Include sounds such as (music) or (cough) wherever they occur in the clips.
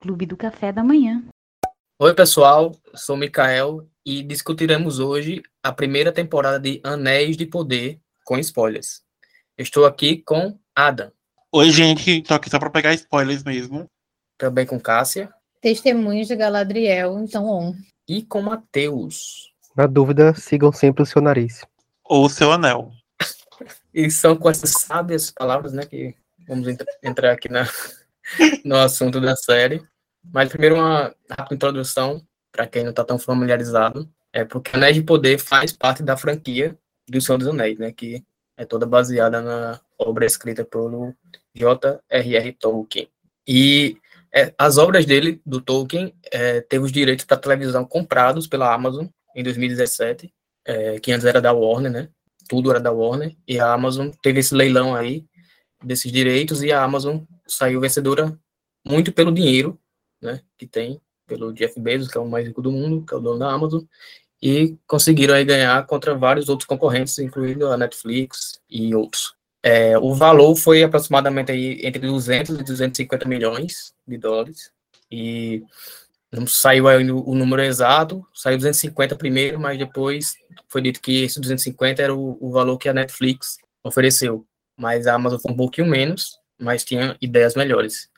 Clube do Café da Manhã. Oi, pessoal, sou Mikael e discutiremos hoje a primeira temporada de Anéis de Poder com spoilers. Estou aqui com Adam. Oi, gente, tô aqui só para pegar spoilers mesmo. Também com Cássia. Testemunhos de Galadriel, então on. E com Matheus. Na dúvida, sigam sempre o seu nariz. Ou o seu anel. (laughs) E são com essas sábias palavras, né, que vamos entrar aqui na, no assunto da série. Mas primeiro uma rápida introdução, para quem não está tão familiarizado. É porque Anéis de Poder faz parte da franquia do Senhor dos Anéis, né, que é toda baseada na obra escrita pelo J.R.R. Tolkien. E é, as obras dele, do Tolkien, é, teve os direitos para televisão comprados pela Amazon em 2017, é, que antes era da Warner, né? Tudo era da Warner, e a Amazon teve esse leilão aí desses direitos, e a Amazon saiu vencedora muito pelo dinheiro, né? Que tem, pelo Jeff Bezos, que é o mais rico do mundo, que é o dono da Amazon, e conseguiram aí ganhar contra vários outros concorrentes, incluindo a Netflix e outros. É, o valor foi aproximadamente aí entre 200 e 250 milhões de dólares. E não saiu aí o, número exato, saiu 250 primeiro, mas depois foi dito que esse 250 era o, o valor que a Netflix ofereceu. Mas a Amazon foi um pouquinho menos, mas tinha ideias melhores.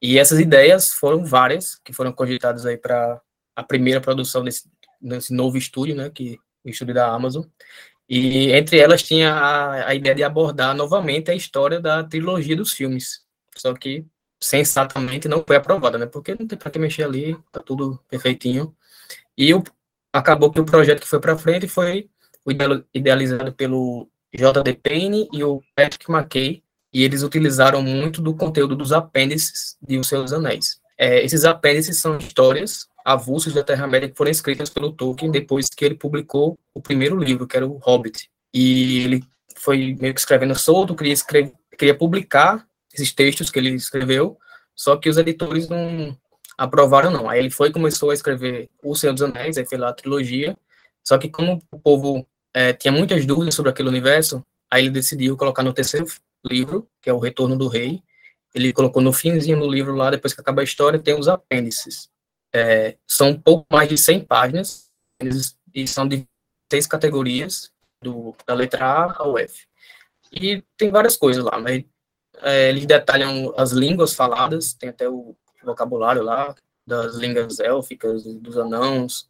E essas ideias foram várias, que foram cogitadas aí para a primeira produção desse, desse novo estúdio, né, que o estúdio da Amazon. E entre elas tinha a, a ideia de abordar novamente a história da trilogia dos filmes. Só que sensatamente não foi aprovada, né? Porque não tem para que mexer ali, tá tudo perfeitinho. E o, acabou que o projeto que foi para frente foi idealizado pelo J.D. Payne e o Patrick McKay, e eles utilizaram muito do conteúdo dos apêndices de Os Seus Anéis. É, esses apêndices são histórias avulsos da Terra-média que foram escritas pelo Tolkien depois que ele publicou o primeiro livro, que era o Hobbit. E ele foi meio que escrevendo solto, queria, escrever, queria publicar esses textos que ele escreveu, só que os editores não aprovaram, não. Aí ele foi começou a escrever O Senhor dos Anéis, aí fez lá a trilogia, só que como o povo é, tinha muitas dúvidas sobre aquele universo, aí ele decidiu colocar no terceiro livro, que é o Retorno do Rei, ele colocou no finzinho do livro lá, depois que acaba a história, tem os apêndices. É, são um pouco mais de 100 páginas e são de seis categorias, do, da letra A ao F. E tem várias coisas lá, mas é, eles detalham as línguas faladas, tem até o vocabulário lá, das línguas élficas, dos anãos,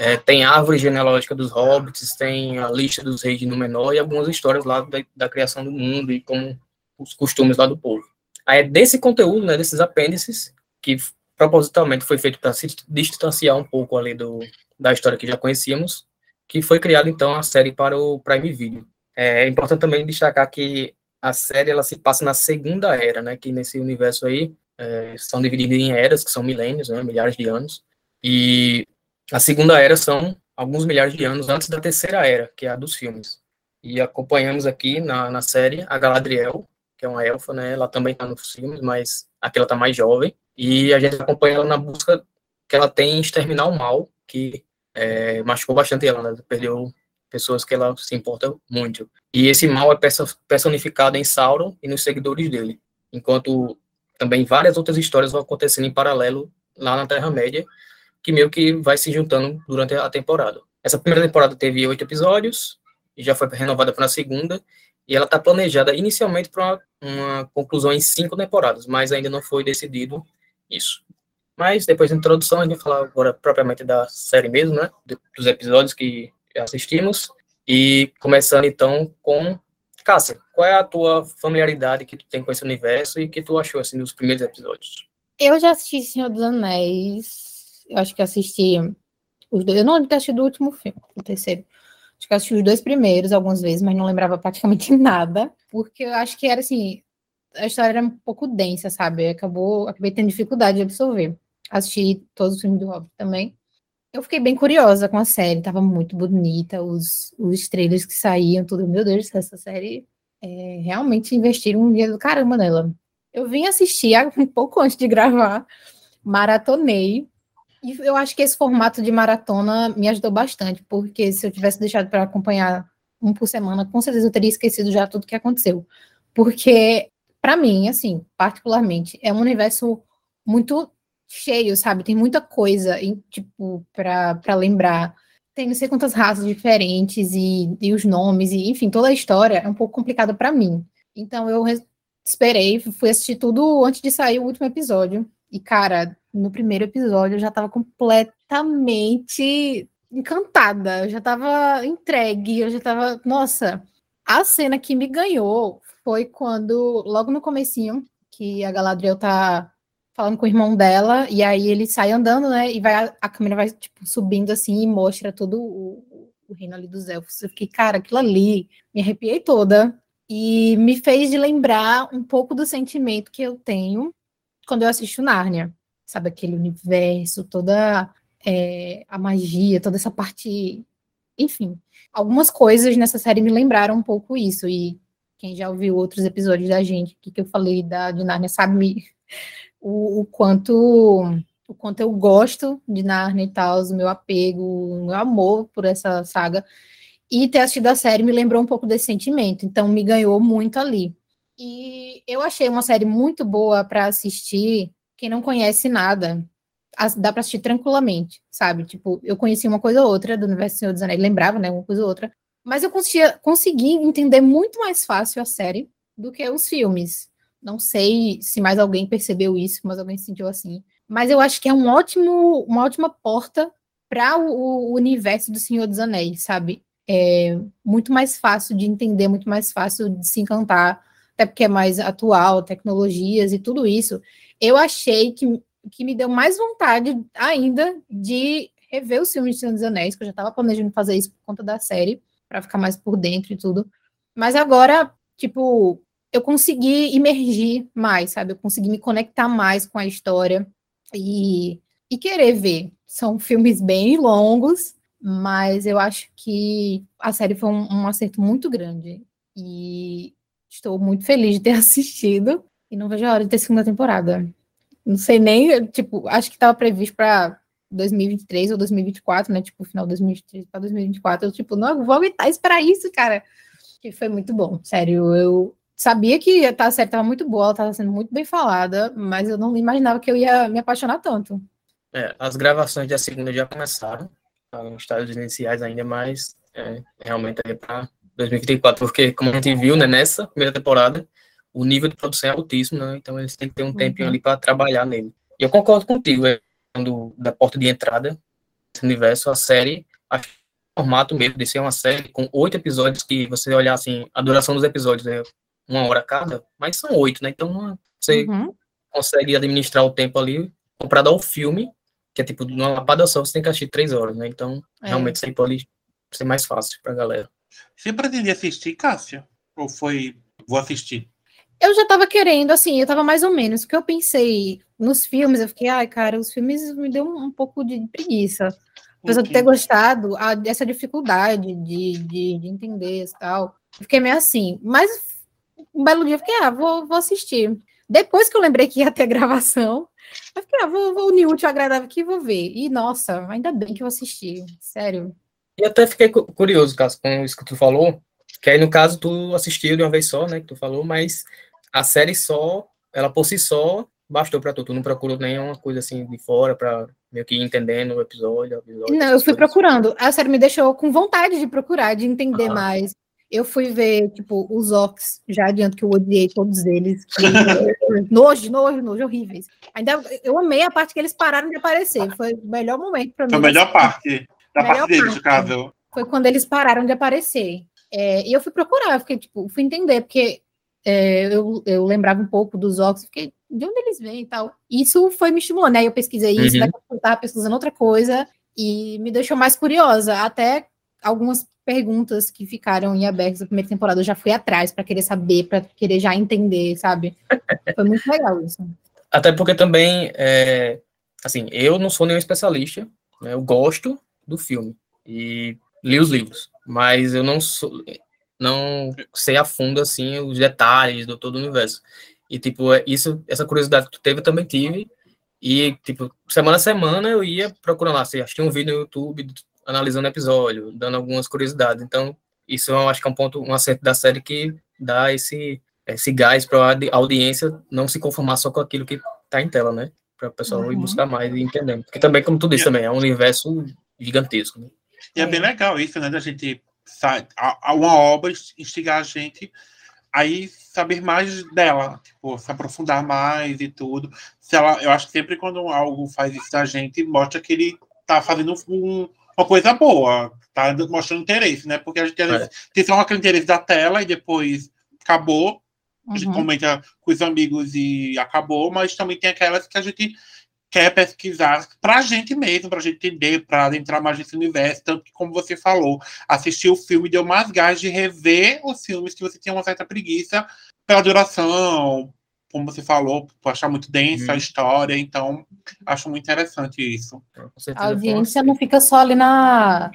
é, tem árvore genealógica dos hobbits, tem a lista dos reis de Númenor e algumas histórias lá da, da criação do mundo e como os costumes lá do povo. Aí é desse conteúdo, né, desses apêndices, que propositalmente foi feito para se distanciar um pouco ali do, da história que já conhecíamos, que foi criada então a série para o Prime Video. É importante também destacar que a série ela se passa na segunda era, né, que nesse universo aí é, são divididas em eras, que são milênios, né, milhares de anos, e a segunda era são alguns milhares de anos antes da terceira era, que é a dos filmes. E acompanhamos aqui na, na série a Galadriel, que é uma elfa, né, ela também está nos filmes, mas aqui ela está mais jovem, e a gente acompanha ela na busca que ela tem em exterminar o mal, que é, machucou bastante ela, né? perdeu pessoas que ela se importa muito. E esse mal é personificado em Sauron e nos seguidores dele, enquanto também várias outras histórias vão acontecendo em paralelo lá na Terra-média, que meio que vai se juntando durante a temporada. Essa primeira temporada teve oito episódios, e já foi renovada para a segunda, e ela está planejada inicialmente para uma conclusão em cinco temporadas, mas ainda não foi decidido isso. Mas depois da introdução, a gente vai falar agora propriamente da série mesmo, né? Dos episódios que assistimos. E começando então com Cássia, qual é a tua familiaridade que tu tem com esse universo e que tu achou assim dos primeiros episódios? Eu já assisti Senhor dos Anéis. Eu acho que assisti os dois. Eu não assisti do último filme, o terceiro. Acho que assisti os dois primeiros algumas vezes, mas não lembrava praticamente (laughs) nada, porque eu acho que era assim, a história era um pouco densa, sabe? Acabou, acabei tendo dificuldade de absorver. Assisti todos os filmes do Hobbit também. Eu fiquei bem curiosa com a série, tava muito bonita, os, os trailers que saíam, tudo. Meu Deus, essa série é, realmente investiram um dinheiro do caramba nela. Eu vim assistir (laughs) um pouco antes de gravar, maratonei. E eu acho que esse formato de maratona me ajudou bastante, porque se eu tivesse deixado para acompanhar um por semana, com certeza eu teria esquecido já tudo que aconteceu. Porque para mim, assim, particularmente, é um universo muito cheio, sabe? Tem muita coisa, em, tipo, para lembrar. Tem não sei quantas raças diferentes e, e os nomes, e enfim, toda a história é um pouco complicada para mim. Então eu esperei, fui assistir tudo antes de sair o último episódio. E, cara, no primeiro episódio eu já tava completamente encantada, eu já tava entregue, eu já tava. Nossa, a cena que me ganhou foi quando, logo no comecinho, que a Galadriel tá falando com o irmão dela, e aí ele sai andando, né? E vai, a câmera vai, tipo, subindo assim e mostra todo o, o reino ali dos elfos. Eu fiquei, cara, aquilo ali, me arrepiei toda. E me fez de lembrar um pouco do sentimento que eu tenho quando eu assisto Nárnia. Sabe, aquele universo, toda é, a magia, toda essa parte. Enfim, algumas coisas nessa série me lembraram um pouco isso. E quem já ouviu outros episódios da gente, que, que eu falei da, de Nárnia, sabe (laughs) o, o, quanto o quanto eu gosto de Narnia e tal, o meu apego, o meu amor por essa saga. E ter assistido a série me lembrou um pouco desse sentimento, então me ganhou muito ali. E eu achei uma série muito boa para assistir. Quem não conhece nada, dá para assistir tranquilamente, sabe? Tipo, eu conhecia uma coisa ou outra do Universo do Senhor dos Anéis, lembrava, né, uma coisa ou outra, mas eu conseguia, consegui entender muito mais fácil a série do que os filmes. Não sei se mais alguém percebeu isso, mas alguém sentiu assim. Mas eu acho que é um ótimo, uma ótima porta para o, o, universo do Senhor dos Anéis, sabe? É muito mais fácil de entender, muito mais fácil de se encantar, até porque é mais atual, tecnologias e tudo isso. Eu achei que, que me deu mais vontade ainda de rever os filmes de Senhor dos Anéis, que eu já estava planejando fazer isso por conta da série, para ficar mais por dentro e tudo. Mas agora, tipo, eu consegui imergir mais, sabe? Eu consegui me conectar mais com a história e, e querer ver. São filmes bem longos, mas eu acho que a série foi um, um acerto muito grande. E estou muito feliz de ter (laughs) assistido e não vejo a hora de ter segunda temporada. Não sei nem, tipo, acho que estava previsto para 2023 ou 2024, né? Tipo, final de 2023 para 2024. Eu, tipo, não vou aguentar esperar isso, cara. Que foi muito bom, sério. Eu sabia que a série estava muito boa, ela estava sendo muito bem falada, mas eu não imaginava que eu ia me apaixonar tanto. É, as gravações da segunda já começaram, tá em estágios iniciais ainda, mas é, realmente é para 2024, porque como a gente viu né, nessa primeira temporada, o nível de produção é altíssimo, né, então eles têm que ter um tempinho uhum. ali para trabalhar nele. E eu concordo contigo, é, do, da porta de entrada desse universo, a série, acho que o formato mesmo de ser uma série com oito episódios que você olhar assim, a duração dos episódios, né, uma hora cada, mas são oito, né? Então você uhum. consegue administrar o tempo ali comparado ao filme, que é tipo, numa lapada só você tem que assistir três horas, né? Então, é. realmente sempre ali ser mais fácil pra galera. Você pretendia assistir, Cássia? Ou foi, vou assistir? Eu já tava querendo, assim, eu tava mais ou menos, porque eu pensei nos filmes, eu fiquei, ai, cara, os filmes me deu um, um pouco de preguiça. Apesar okay. de ter gostado, a, essa dificuldade de, de, de entender e tal. Fiquei meio assim, mas um belo dia eu fiquei, ah, vou, vou assistir. Depois que eu lembrei que ia ter (laughs) gravação, eu fiquei, ah, vou, vou unir útil agradável aqui e vou ver. E, nossa, ainda bem que eu assisti, sério. E até fiquei curioso, caso com isso que tu falou, que aí, no caso, tu assistiu de uma vez só, né, que tu falou, mas a série só, ela por si só, bastou pra tu, tu não procurou nenhuma coisa assim de fora pra meio que ir entendendo o episódio, o episódio Não, eu fui procurando. A série me deixou com vontade de procurar, de entender ah. mais. Eu fui ver, tipo, os Ox, já adianto que eu odiei todos eles. (laughs) nojo, nojo, nojo, horríveis. Ainda eu amei a parte que eles pararam de aparecer. Foi o melhor momento para mim. Foi a melhor parte. Da melhor parte deles, no caso. Foi quando eles pararam de aparecer. É, e eu fui procurar, eu fiquei, tipo, fui entender, porque é, eu, eu lembrava um pouco dos Ox, fiquei, de onde eles vêm e tal. Isso foi me estimulando, né? Eu pesquisei isso, uhum. daqui eu tava pesquisando outra coisa, e me deixou mais curiosa, até algumas perguntas que ficaram em aberto na primeira temporada, eu já fui atrás para querer saber, para querer já entender, sabe? Foi muito legal isso. Até porque também, é, assim, eu não sou nenhum especialista, né, eu gosto do filme e li os livros, mas eu não sou, não sei a fundo, assim, os detalhes do todo o universo. E, tipo, é, isso, essa curiosidade que tu teve, eu também tive, e, tipo, semana a semana eu ia procurando lá, assim, assistia um vídeo no YouTube analisando o episódio, dando algumas curiosidades. Então, isso eu acho que é um ponto, um acerto da série que dá esse, esse gás para a audiência não se conformar só com aquilo que está em tela, né? para o pessoal ir Uhum. buscar mais e entender. Porque também, como tu disse, também é um universo gigantesco. Né? E é bem legal isso, né? Da gente sa- a, a uma obra instigar a gente aí saber mais dela, tipo, se aprofundar mais e tudo. Se ela, eu acho que sempre quando algo faz isso da gente, mostra que ele tá fazendo um- uma coisa boa, tá mostrando interesse, né? Porque a gente É. tem só aquele interesse da tela e depois acabou, a gente Uhum. comenta com os amigos e acabou, mas também tem aquelas que a gente quer pesquisar pra gente mesmo, pra gente entender, pra entrar mais nesse universo. Tanto que, como você falou, assistir o filme deu mais gás de rever os filmes que você tinha uma certa preguiça pela duração, como você falou, por achar muito densa a Uhum. história. Então, acho muito interessante isso. A audiência não fica só ali na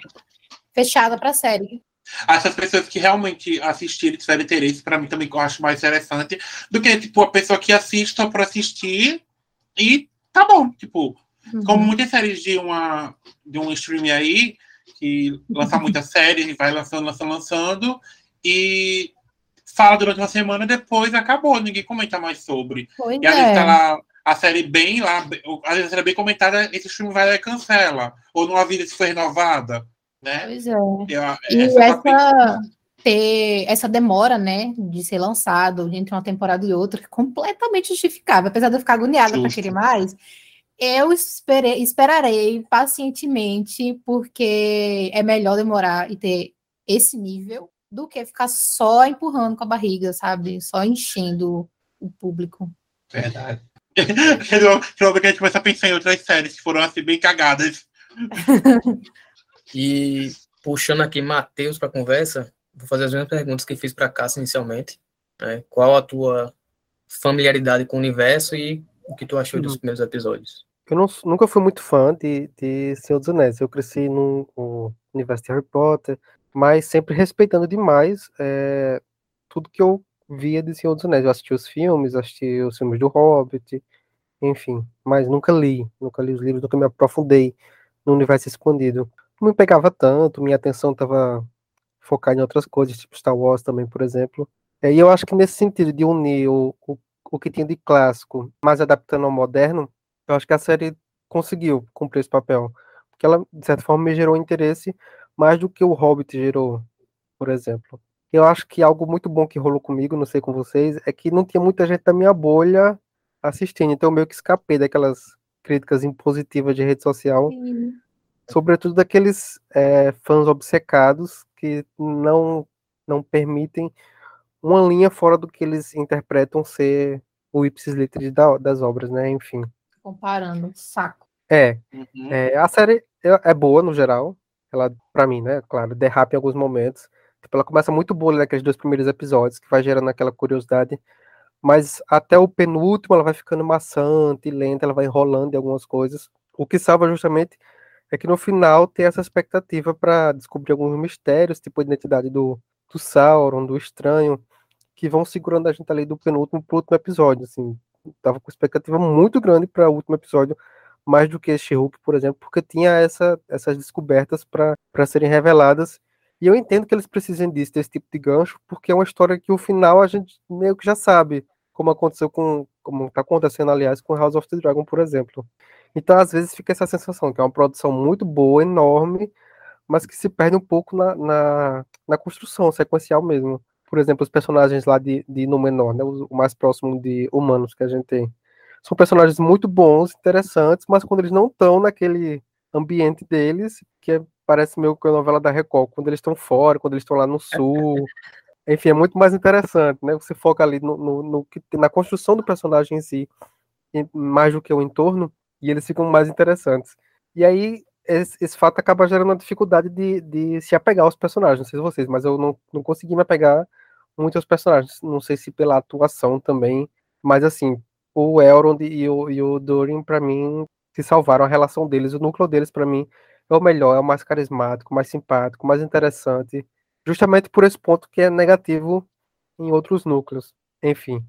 fechada para a série. Essas pessoas que realmente assistiram e tiveram interesse, pra mim também eu acho mais interessante do que, tipo, a pessoa que assiste só por assistir e tá bom, tipo, Uhum. como muitas séries de uma de um streaming aí que lança muitas (laughs) séries e vai lançando, lançando, lançando e fala durante uma semana depois acabou, ninguém comenta mais sobre. Pois E às vezes tá é. lá a série bem lá, às vezes a série bem comentada, esse streaming vai lá e cancela ou não avisa se foi renovada, né? Pois é. Eu- E essa- essa, ter essa demora, né, de ser lançado entre uma temporada e outra, é completamente justificável. Apesar de eu ficar agoniada para querer mais, eu esperei, esperarei pacientemente, porque é melhor demorar e ter esse nível do que ficar só empurrando com a barriga, sabe? Só enchendo o público. Verdade. Chegou que a gente começa a pensar em outras séries que foram assim bem cagadas. E puxando aqui Matheus para a conversa, vou fazer as mesmas perguntas que fiz para Cássia inicialmente. né? Qual a tua familiaridade com o universo e o que tu achou dos Uhum. primeiros episódios? Eu não- nunca fui muito fã de, de Senhor dos Anéis. Eu cresci no, no universo de Harry Potter, mas sempre respeitando demais é, tudo que eu via de Senhor dos Anéis. Eu assisti os filmes, assisti os filmes do Hobbit, enfim, mas nunca li, nunca li os livros, nunca me aprofundei no universo escondido. Não me pegava tanto, minha atenção estava focada em outras coisas, tipo Star Wars também, por exemplo. E eu acho que nesse sentido de unir o, o, o que tinha de clássico, mas adaptando ao moderno, eu acho que a série conseguiu cumprir esse papel. Porque ela, de certa forma, me gerou interesse mais do que o Hobbit gerou, por exemplo. Eu acho que algo muito bom que rolou comigo, não sei com vocês, é que não tinha muita gente da minha bolha assistindo. Então eu meio que escapei daquelas críticas impositivas de rede social, sobretudo daqueles é, fãs obcecados que não, não permitem uma linha fora do que eles interpretam ser o ipsis literis da- das obras, né? Enfim. Comparando, saco. É, Uhum. é, a série é, é boa no geral. Ela, pra mim, né? Claro, derrapa em alguns momentos. Tipo, ela começa muito boa naqueles dois primeiros episódios, que vai gerando aquela curiosidade. Mas até o penúltimo ela vai ficando maçante, lenta, ela vai enrolando em algumas coisas. O que salva justamente é que no final tem essa expectativa para descobrir alguns mistérios, tipo a identidade do, do Sauron, do Estranho, que vão segurando a gente ali do penúltimo pro último episódio. Assim, tava com expectativa muito grande para o último episódio mais do que She-Hulk, por exemplo, porque tinha essa, essas descobertas para serem reveladas. E eu entendo que eles precisem disso, desse tipo de gancho, porque é uma história que o final a gente meio que já sabe, como aconteceu com, como está acontecendo, aliás, com House of the Dragon, por exemplo. Então, às vezes, fica essa sensação que é uma produção muito boa, enorme, mas que se perde um pouco na, na, na construção sequencial mesmo. Por exemplo, os personagens lá de, de Númenor, né, o, mais próximo de humanos que a gente tem são personagens muito bons, interessantes, mas quando eles não estão naquele ambiente deles, que é, parece meio que a novela da Record, quando eles estão fora, quando eles estão lá no sul, (laughs) enfim, é muito mais interessante, né? Você foca ali no, no, no na construção do personagem em si, e mais do que o entorno, e eles ficam mais interessantes. E aí esse, esse fato acaba gerando uma dificuldade de, de se apegar aos personagens, não sei se vocês, mas eu não, não consegui me apegar muito aos personagens, não sei se pela atuação também, mas assim, o Elrond e o, e o Durin, para mim, se salvaram a relação deles. O núcleo deles, para mim, é o melhor, é o mais carismático, mais simpático, mais interessante. Justamente por esse ponto que é negativo em outros núcleos. Enfim,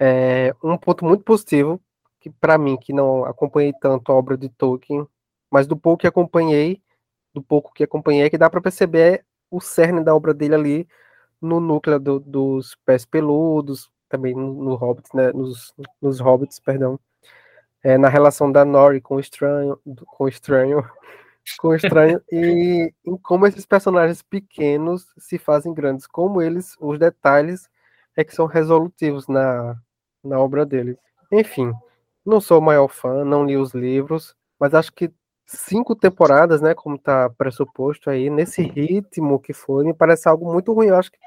é um ponto muito positivo, que para mim, que não acompanhei tanto a obra de Tolkien, mas do pouco que acompanhei, do pouco que acompanhei, é que dá para perceber o cerne da obra dele ali no núcleo do, dos pés peludos, também no, no Hobbit, né, nos, nos Hobbits, perdão. é, na relação da Nori com o estranho, com o estranho, (laughs) com o estranho e em como esses personagens pequenos se fazem grandes, como eles, os detalhes é que são resolutivos na, na obra dele. Enfim, não sou o maior fã, não li os livros, mas acho que cinco temporadas, né, como está pressuposto aí, nesse ritmo que foi, me parece algo muito ruim. Eu acho que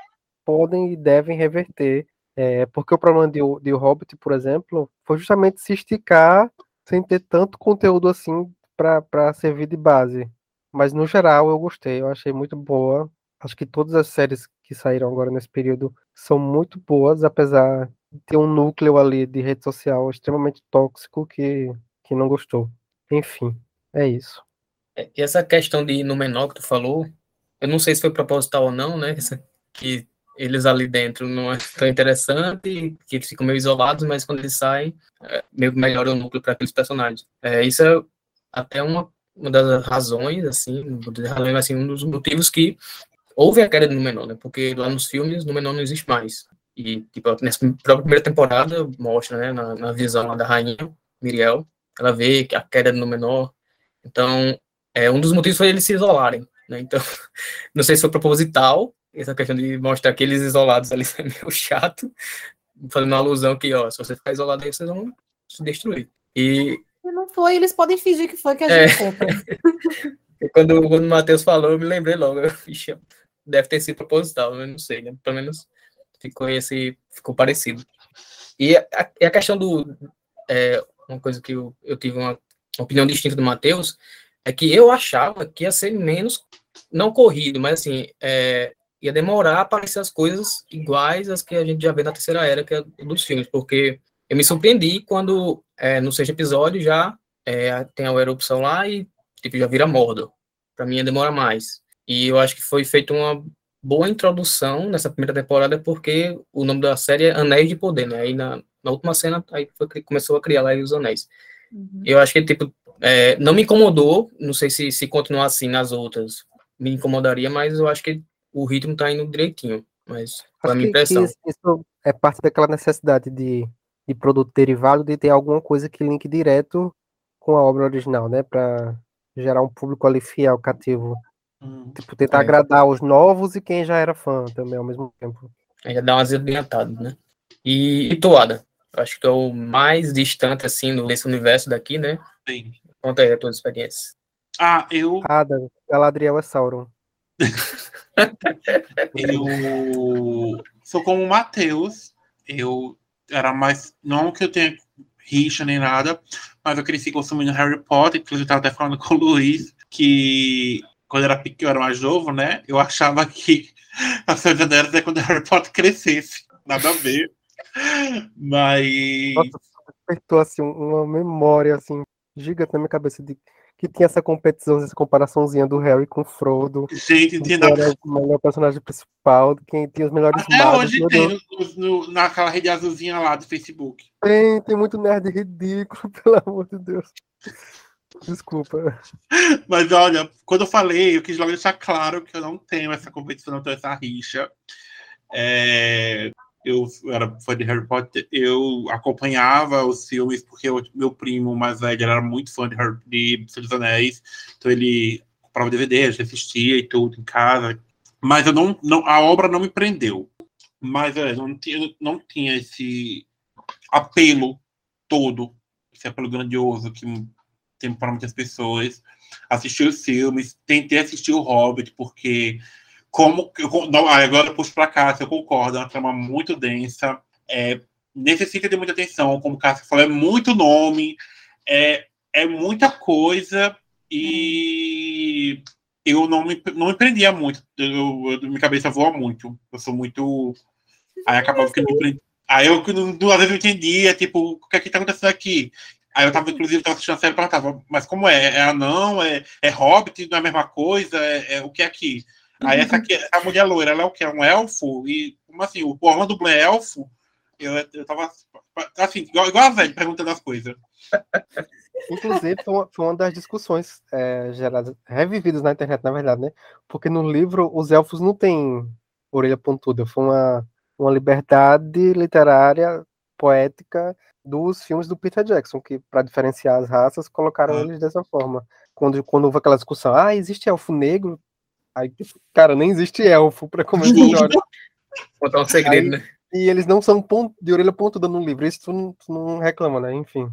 podem e devem reverter. É, porque o problema de, de Hobbit, por exemplo, foi justamente se esticar sem ter tanto conteúdo assim para servir de base. Mas no geral eu gostei, eu achei muito boa. Acho que todas as séries que saíram agora nesse período são muito boas, apesar ter um núcleo ali de rede social extremamente tóxico que, que não gostou. Enfim, é isso. É, e essa questão de menor que tu falou, eu não sei se foi proposital ou não, né? Que eles ali dentro não é tão interessante, que eles ficam meio isolados, mas quando eles saem, é, meio que melhora o núcleo para aqueles personagens. É, isso é até uma, uma das razões, assim, assim, um dos motivos que houve a queda do Númenor, né? Porque lá nos filmes, Númenor não existe mais. E, tipo, nessa própria primeira temporada, mostra, né, na, na visão lá da rainha, Miriel, ela vê a queda do Númenor. Então, é, um dos motivos foi eles se isolarem, né? Então, (laughs) não sei se foi proposital, essa questão de mostrar aqueles isolados ali (laughs) é meio chato, fazendo uma alusão que, ó, se você ficar isolado aí, vocês vão se destruir. E... Se não foi, eles podem fingir que foi que a é. gente é. compra. (laughs) quando, quando o Matheus falou, eu me lembrei logo, eu, deve ter sido proposital, eu não sei, né? Pelo menos ficou esse, ficou parecido. E a, a questão do, é, uma coisa que eu, eu tive uma opinião distinta do Matheus, é que eu achava que ia ser menos, não corrido, mas assim, é, ia demorar a aparecer as coisas iguais às que a gente já vê na terceira era, que é dos filmes, porque eu me surpreendi quando é, no sexto episódio já é, tem a erupção lá e tipo, já vira Mordor. Para mim ia demorar mais. E eu acho que foi feita uma boa introdução nessa primeira temporada, porque o nome da série é Anéis de Poder, né? Aí na, na última cena, aí foi, começou a criar lá os anéis. Uhum. Eu acho que, tipo, é, não me incomodou, não sei se, se continuar assim nas outras, me incomodaria, mas eu acho que o ritmo tá indo direitinho, mas foi a minha impressão. Isso, isso, é parte daquela necessidade de, de produto derivado, de ter alguma coisa que linke direto com a obra original, né, para gerar um público ali fiel, cativo. Hum, tipo, tentar é. agradar os novos e quem já era fã também ao mesmo tempo. Ainda dá umas adiantadas, né? E, e Toada, acho que é o mais distante, assim, desse universo daqui, né? Sim. Conta aí a tua experiência. Ah, eu... Ada, Galadriel é Sauron. (laughs) eu sou como o Matheus. Eu era mais. Não que eu tenha rixa nem nada, mas eu cresci consumindo Harry Potter. Inclusive, eu tava até falando com o Luiz que quando era pequeno, era mais novo, né? Eu achava que (laughs) a Senhora era até quando Harry Potter crescesse. Nada a ver. Mas. Nossa, despertou assim, uma memória assim, gigante na minha cabeça de que tinha essa competição, essa comparaçãozinha do Harry com o Frodo. Gente, quem era o melhor personagem principal, quem tinha os melhores Até magos, hoje tem no, no, naquela rede azulzinha lá do Facebook. Tem, tem muito nerd ridículo, (laughs) pelo amor de Deus. Desculpa. Mas olha, quando eu falei, eu quis logo deixar claro que eu não tenho essa competição, não tenho essa rixa. É, eu era fã de Harry Potter, eu acompanhava os filmes porque eu, meu primo mais velho era muito fã de, Harry, de dos Anéis, então ele comprava DVD, assistia e tudo em casa, mas eu não, não a obra não me prendeu. Mas é, não tinha, não tinha esse apelo todo, esse apelo grandioso que tem para muitas pessoas. Assisti os filmes, tentei assistir o Hobbit, porque como eu, não, agora eu puxo para cá, eu concordo, é uma trama muito densa, é, necessita de muita atenção, como o Cássio falou, é muito nome, é, é muita coisa e eu não me, não me prendia muito, eu, eu, minha cabeça voa muito, eu sou muito. Aí acabava que me prendi. Aí eu, duas vezes eu entendia, tipo, o que é que tá acontecendo aqui? Aí eu tava, inclusive, tava assistindo a série e perguntava, mas como é? É anão? É, é hobbit? Não é a mesma coisa? É, é o que é aqui? Aí essa aqui, a mulher loira, ela é o que? É um elfo? E como assim? O Orlando Bloom é elfo? Eu, eu tava assim, igual, igual a velha perguntando as coisas. (laughs) Inclusive, foi uma, foi uma das discussões é, geradas, revividas na internet, na verdade, né? Porque no livro os elfos não têm orelha pontuda. Foi uma, uma liberdade literária poética dos filmes do Peter Jackson, que para diferenciar as raças colocaram eles dessa forma. Quando, quando houve aquela discussão, ah, existe elfo negro? Aí, cara, nem existe elfo para começar a história. Contar um segredo, né? E eles não são ponto, de orelha pontuda no livro, isso tu não, tu não reclama, né? Enfim.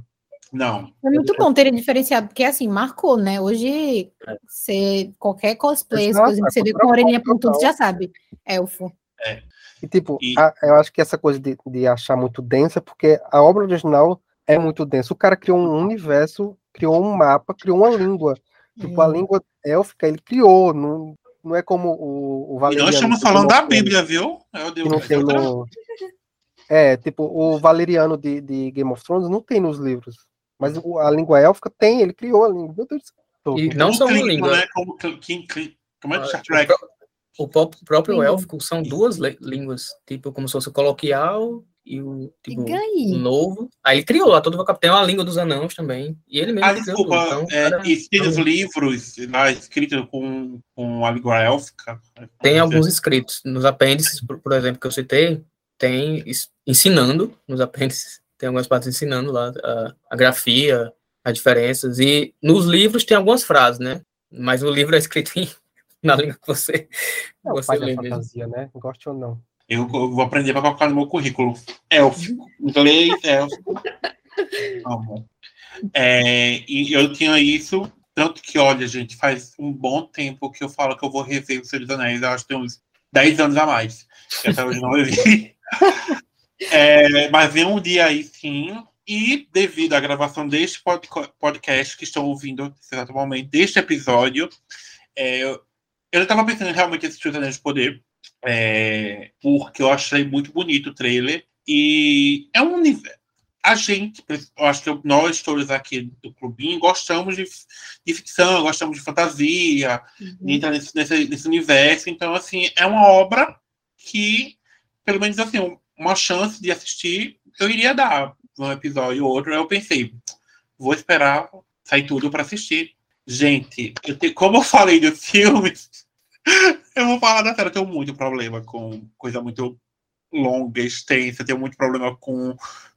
Não. É muito bom terem diferenciado, porque assim, marcou, né? Hoje, É. você, qualquer cosplay, Exato, coisa que você é vê com a orelhinha pontuda, já sabe. Elfo. E, tipo, E- a- eu acho que essa coisa de, de achar muito densa, porque a obra original é muito densa. O cara criou um universo, criou um mapa, criou uma língua. Tipo, a É. língua élfica ele criou, não, não é como o, o E Valeriano. nós estamos que tem falando no da Bíblia, viu? Deus não do tem céu. no... É, tipo, o Valeriano de, de Game of Thrones não tem nos livros. Mas a língua élfica tem, ele criou a língua. Meu Deus do céu. E não só uma língua. Né? Como, como é que Star O próprio Língua. élfico são duas línguas, tipo, como se fosse o coloquial e o, tipo, novo. Aí ele criou lá todo o vocabulário. Tem uma língua dos anãos também. E ele mesmo Ah, desculpa, tudo. Então, é, e cada- livros lá escritos com, com a língua élfica? Tem alguns escritos nos apêndices, por, por exemplo, que eu citei, tem ensinando nos apêndices, tem algumas partes ensinando lá a, a grafia, as diferenças, e nos livros tem algumas frases, né? Mas o livro é escrito (laughs) em, na língua que você, É você lê mesmo. fantasia, né? Goste ou não. Eu, eu vou aprender para colocar no meu currículo. Élfico. Inglês, élfico. (laughs) Amo. É, e eu tinha isso, tanto que, olha, gente, faz um bom tempo que eu falo que eu vou rever o Senhor dos Anéis. Eu acho que tem uns 10 anos a mais. Que até hoje não revi. (laughs) É, mas vem um dia aí, sim. E devido à gravação deste pod- podcast que estão ouvindo nesse exato momento, deste episódio, é, eu estava pensando em realmente assistir os Anéis de Poder, é, porque eu achei muito bonito o trailer. E é um universo. A gente, eu acho que nós todos aqui do Clubinho, gostamos de, de ficção, gostamos de fantasia, de entrar nesse, nesse, nesse universo. Então, assim, é uma obra que, pelo menos, assim, um- uma chance de assistir, eu iria dar um episódio ou outro. Aí eu pensei, vou esperar sair tudo para assistir. Gente, eu te- como eu falei dos filmes, (laughs) eu vou falar da série. Eu tenho muito problema com coisa muito longa, extensa. Eu tenho muito problema com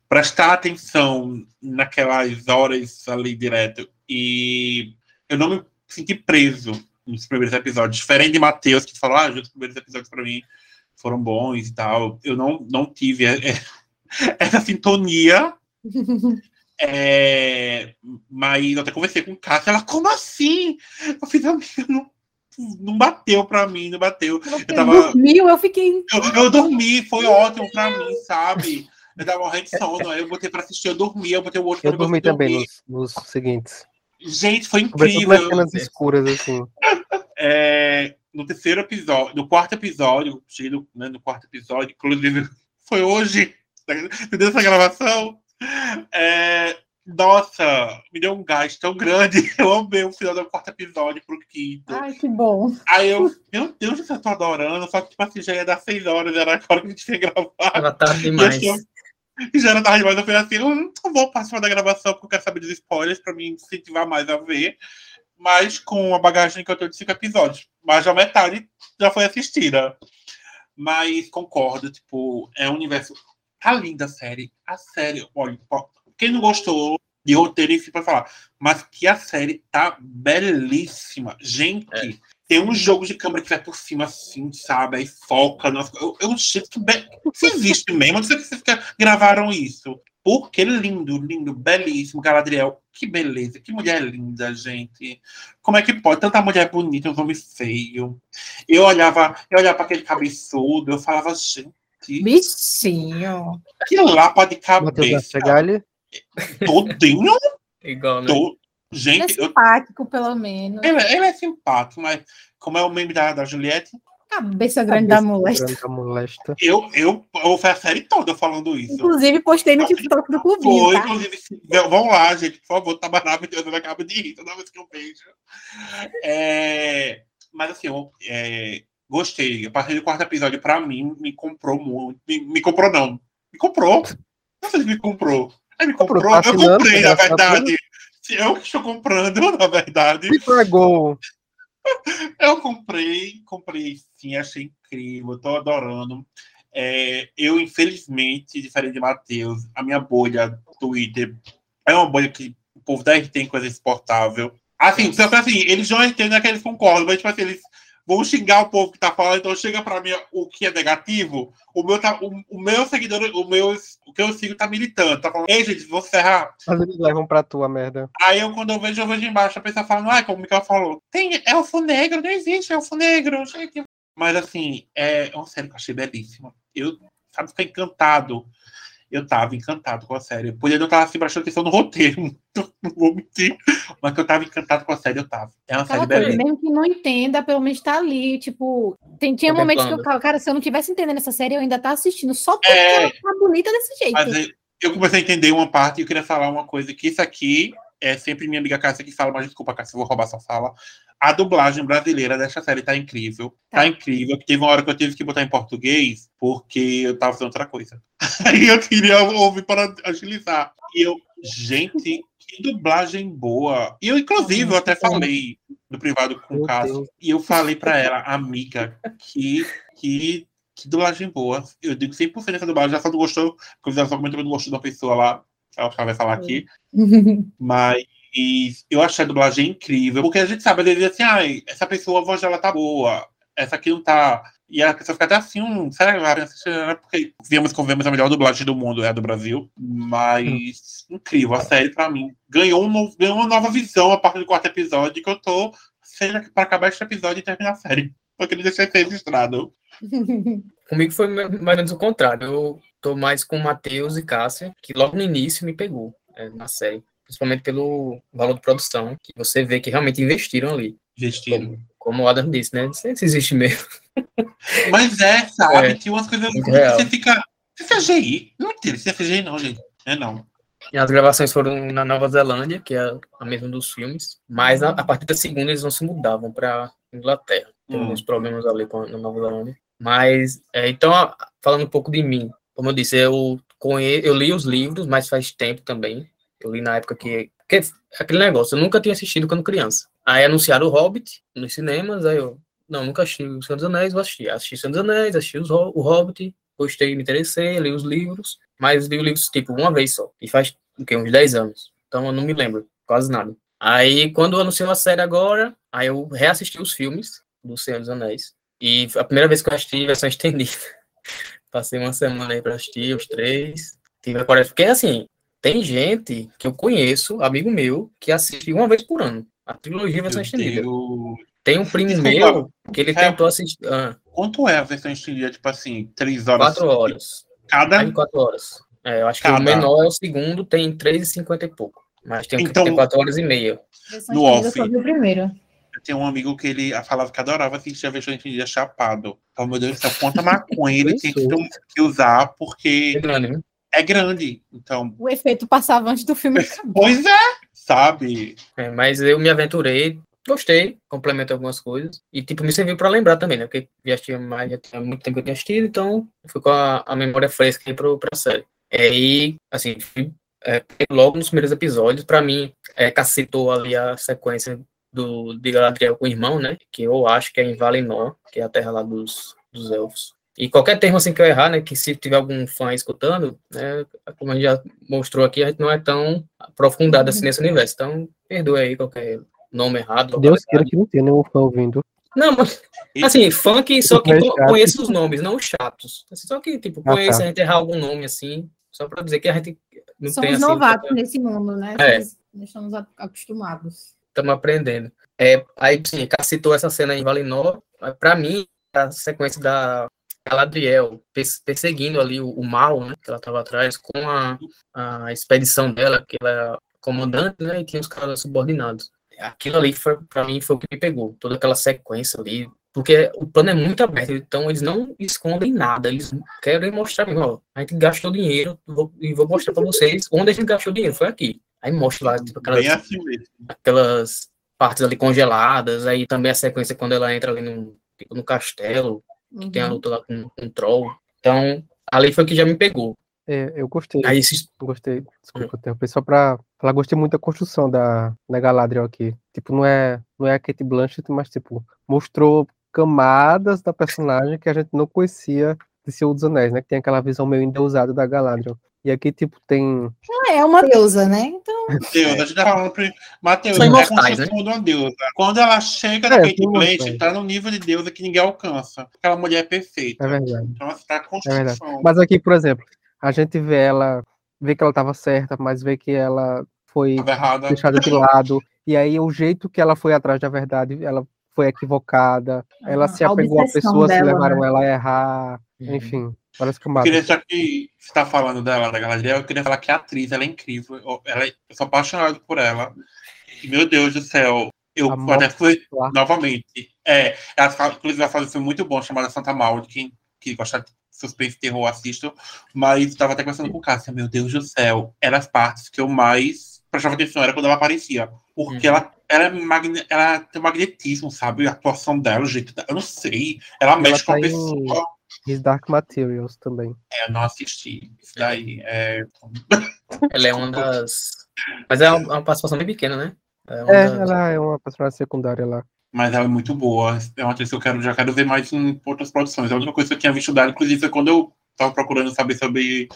prestar atenção naquelas horas ali direto. E eu não me senti preso nos primeiros episódios. Diferente de Matheus, que falou, ah, os primeiros episódios para mim foram bons e tal. Eu não, não tive (laughs) essa sintonia. (laughs) É, mas eu até conversei com Cássia, ela, como assim? Eu fiz, amiga, não, não bateu pra mim, não bateu. Eu tava, Dormiu, eu fiquei. eu, eu dormi, foi ótimo pra mim, sabe? Eu tava morrendo de sono, aí eu botei pra assistir, eu dormi, eu botei o outro Eu pra dormi você também dormir. nos, nos seguintes. Gente, foi nas incrível. cenas escuras, assim. (laughs) É, no terceiro episódio, no quarto episódio, cheguei no, né, no quarto episódio, inclusive (laughs) foi hoje, dessa gravação. É, nossa, me deu um gás tão grande. (laughs) Eu amei o final do quarto episódio pro quinto. Ai, que bom. Aí eu, meu Deus, eu tô adorando. Só que, tipo assim, já ia dar seis horas, era a hora que a gente ia gravar. Tava tarde demais. E eu- já era tarde demais. Eu falei assim: eu não vou participar da gravação porque eu quero saber dos spoilers pra me incentivar mais a ver. Mas com a bagagem que eu tenho de cinco episódios. Mas já metade já foi assistida. Mas concordo, tipo, é um universo. Tá linda a série. A série, olha, quem não gostou de roteiro, pode falar. Mas que a série tá belíssima. Gente, tem um jogo de câmera que vai por cima assim, sabe? Aí foca. Nossa, eu, eu sinto que be... isso existe mesmo. Não sei se vocês gravaram isso. Porque lindo, lindo, belíssimo. Galadriel, que beleza, que mulher linda, gente. Como é que pode? Tanta mulher bonita, um homem feio. Eu olhava, eu olhava para aquele cabeçudo, eu falava, gente, Bichinho. que lapa de Matheus cabeça. Nastegali. Todinho, Igual, né? to... Ele é Gente, eu... simpático, pelo menos. ele, ele é simpático, mas como é o meme da, da Juliette, Cabeça grande da molesta. Grande da molesta. eu, eu, eu fui a série toda falando isso. Inclusive, postei no TikTok do clubinho, Foi, tá? inclusive, vão lá, gente, por favor, tá maravilhoso, eu acabo de rir toda vez que eu vejo. É, mas assim, eu é, gostei. A partir do quarto episódio, pra mim, me comprou muito. Me, me comprou, não. Me comprou. Não sei se me comprou. É, me Comprou, tá eu comprei, já na verdade. Se eu que estou comprando, (laughs) na verdade. Me pagou. Eu comprei, comprei sim, achei incrível, tô adorando. é, eu, infelizmente, diferente de Matheus, a minha bolha Twitter é uma bolha que o povo da RT tem coisa exportável. Assim, só que assim, eles não entendem que eles concordam, mas tipo assim, eles vão xingar o povo que tá falando, então chega para mim o que é negativo, o meu, tá, o, o meu seguidor, o meu, o que eu sigo tá militando, tá falando, ei gente, vou ferrar. Mas eles levam pra tua merda. Aí eu, quando eu vejo, eu vejo embaixo a pessoa falando, ah, como o Mikael falou, tem elfo negro, não existe elfo negro, gente. Mas assim, é uma série que eu achei belíssima. Eu, sabe, ficar encantado eu tava encantado com a série. Eu podia não estar assim prestando atenção no roteiro, (laughs) não vou mentir, mas que eu tava encantado com a série, eu tava. É uma Aquela série beleza. Mesmo que não entenda, pelo menos tá ali, tipo, tem, tinha momentos que eu, cara, se eu não tivesse entendendo essa série, eu ainda tá assistindo, só porque é, ela tá bonita desse jeito. Mas eu comecei a entender uma parte e eu queria falar uma coisa, que isso aqui é sempre minha amiga Cássia que fala, mas desculpa, Cássia, eu vou roubar sua fala. A dublagem brasileira dessa série tá incrível. Tá, tá incrível. Teve uma hora que eu tive que botar em português, porque eu tava fazendo outra coisa. (laughs) Aí eu queria ouvir para agilizar. E eu, gente, que dublagem boa. E eu, inclusive, eu até falei no privado com o Cássio. E eu falei para ela, amiga, que, que, que dublagem boa. Eu digo 100% dessa dublagem. Já só não gostou, porque eu só comentou não gostou da pessoa lá. Ela vai falar aqui. (laughs) Mas eu achei a dublagem incrível, porque a gente sabe, às vezes, assim, ai, essa pessoa, a voz dela tá boa, essa aqui não tá. E a pessoa fica até assim, hum, será que vai assistir? Né? Porque vemos que vemos a melhor dublagem do mundo, é a do Brasil. Mas hum. incrível, a série, pra mim, ganhou, um novo, ganhou uma nova visão a partir do quarto episódio, que eu tô, seja para acabar este episódio e terminar a série. Porque ele deixei registrado. (laughs) Comigo foi mais ou menos o contrário. Eu tô mais com Matheus e Cássia, que logo no início me pegou é, na série principalmente pelo valor de produção, que você vê que realmente investiram ali. Investiram. Como, como o Adam disse, né? Não sei se existe mesmo. (laughs) Mas é, sabe? É, Tem umas coisas que você fica. CGI. Não é CGI, não, gente. É não. E as gravações foram na Nova Zelândia, que é a mesma dos filmes, mas a, a partir da segunda eles não se mudavam para Inglaterra. Tem hum. alguns problemas ali com a Nova Zelândia. Mas, é, então, falando um pouco de mim, como eu disse, eu, conhe... eu li os livros, mas faz tempo também. Eu li na época que, que. Aquele negócio, eu nunca tinha assistido quando criança. Aí anunciaram o Hobbit nos cinemas, aí eu. Não, nunca assisti o Senhor dos Anéis, vou assistir. Assisti o Senhor dos Anéis, assisti os, o Hobbit, gostei, me interessei, li os livros, mas li os livros, tipo, uma vez só. E faz, o quê? Uns 10 anos. Então eu não me lembro, quase nada. Aí, quando anunciou a série agora, aí eu reassisti os filmes do Senhor dos Anéis. E a primeira vez que eu assisti, versão (laughs) estendida. Passei uma semana aí pra assistir os três. Tive a Porque, assim, tem gente que eu conheço, amigo meu, que assiste uma vez por ano. A trilogia versão estendida. Tem um primo Desculpa, meu que ele é, tentou assistir. Ah. Quanto é a versão estendida? Tipo assim, três horas? Quatro horas. Cada? Tem quatro horas. É, eu acho Cada. que o menor é o segundo, tem três e cinquenta e pouco. Mas tem, então, tem quatro horas e meia. No off. primeiro. Eu tenho um amigo que ele falava que adorava assistir a versão estendida chapado. Então, meu Deus do céu, quanta maconha ele tem que, usar, porque. É grande, né? É grande. Então. O efeito passava antes do filme Pois é, sabe? É, mas eu me aventurei, gostei, complemento algumas coisas. E, tipo, me serviu para lembrar também, né? Porque já tinha mais, já tinha muito tempo que eu tinha assistido, então fui com a, a memória fresca aí pro, pra série. É, e, assim, é, logo nos primeiros episódios, para mim, é, cacetou ali a sequência do, de Galadriel com o irmão, né? Que eu acho que é em Valinor, que é a terra lá dos, dos elfos. E qualquer termo assim que eu errar, né, que se tiver algum fã escutando, né, como a gente já mostrou aqui, a gente não é tão aprofundado assim nesse universo. Então, perdoe aí qualquer nome errado. Deus queira que não tenha nenhum fã ouvindo. Não, mas, assim, fã que só que conheça os nomes, não os chatos. Assim, só que, tipo, conheça, ah, tá. a gente errar algum nome, assim, só para dizer que a gente não Somos tem, assim... novatos nesse mundo, né? É. Nós estamos acostumados. Estamos aprendendo. É, aí, sim, citou essa cena em Valinor. Para mim, a sequência da Galadriel perseguindo ali o, o mal, né, que ela estava atrás, com a, a expedição dela, que ela era comandante, né, e tinha os caras subordinados. Aquilo ali, para mim, foi o que me pegou, toda aquela sequência ali, porque o plano é muito aberto, então eles não escondem nada, eles querem mostrar, ó, a gente gastou dinheiro vou, e vou mostrar para vocês onde a gente gastou dinheiro, foi aqui. Aí mostra lá, tipo, aquelas, assim aquelas partes ali congeladas, aí também a sequência quando ela entra ali no, tipo, no castelo, que uhum. tem a luta lá com, com o Troll. Então, ali foi que já me pegou. É, eu gostei. Aí, esses... Gostei. Desculpa, hum. eu só pra falar, gostei muito da construção da, da Galadriel aqui. Tipo, não é, não é a Kate Blanchett, mas, tipo, mostrou camadas da personagem que a gente não conhecia de Senhor dos Anéis, né? Que tem aquela visão meio endeusada da Galadriel. E aqui, tipo, tem. Ela é uma deusa, né? Então. Deus, a gente tá falando pra... Matheus, é imortais, construção de uma deusa. Quando ela chega É, na Kate Blanchett, tá no nível de deusa que ninguém alcança. Aquela mulher é perfeita. É verdade. Então, ela tá É verdade. construção. Mas aqui, por exemplo, a gente vê ela, vê que ela tava certa, mas vê que ela foi deixada de lado. E aí o jeito que ela foi atrás da verdade, ela foi equivocada. Ela Ah, se apegou a pessoas que levaram né? ela a errar. Uhum. Enfim, várias Eu queria só que você tá falando dela, da Galadriel, eu queria falar que a atriz, ela é incrível. Eu- Ela, é- eu sou apaixonado por ela. E, meu Deus do céu. Eu A até fui lá. novamente. É, ela fala, inclusive, ela faz um filme muito bom chamado Santa Maud. Quem, que gosta de suspense e terror, assistam. Mas estava até conversando com o Cássia. Meu Deus do céu. Eram as partes que eu mais prestava atenção, era quando ela aparecia. Porque Uhum. ela, ela, é magne, ela tem um magnetismo, sabe? A atuação dela, o jeito dela. Eu não sei. Ela mexe com tá a em- pessoa. His Dark Materials também. É, eu não assisti. Isso daí. É... (laughs) Ela é uma das. Mas é uma, uma participação bem pequena, né? É, uma É, das- ela é uma personagem secundária lá. Mas ela é muito boa. É uma atriz que eu quero, já quero ver mais em outras produções. A única coisa que eu tinha visto dela, inclusive, foi quando eu tava procurando saber sobre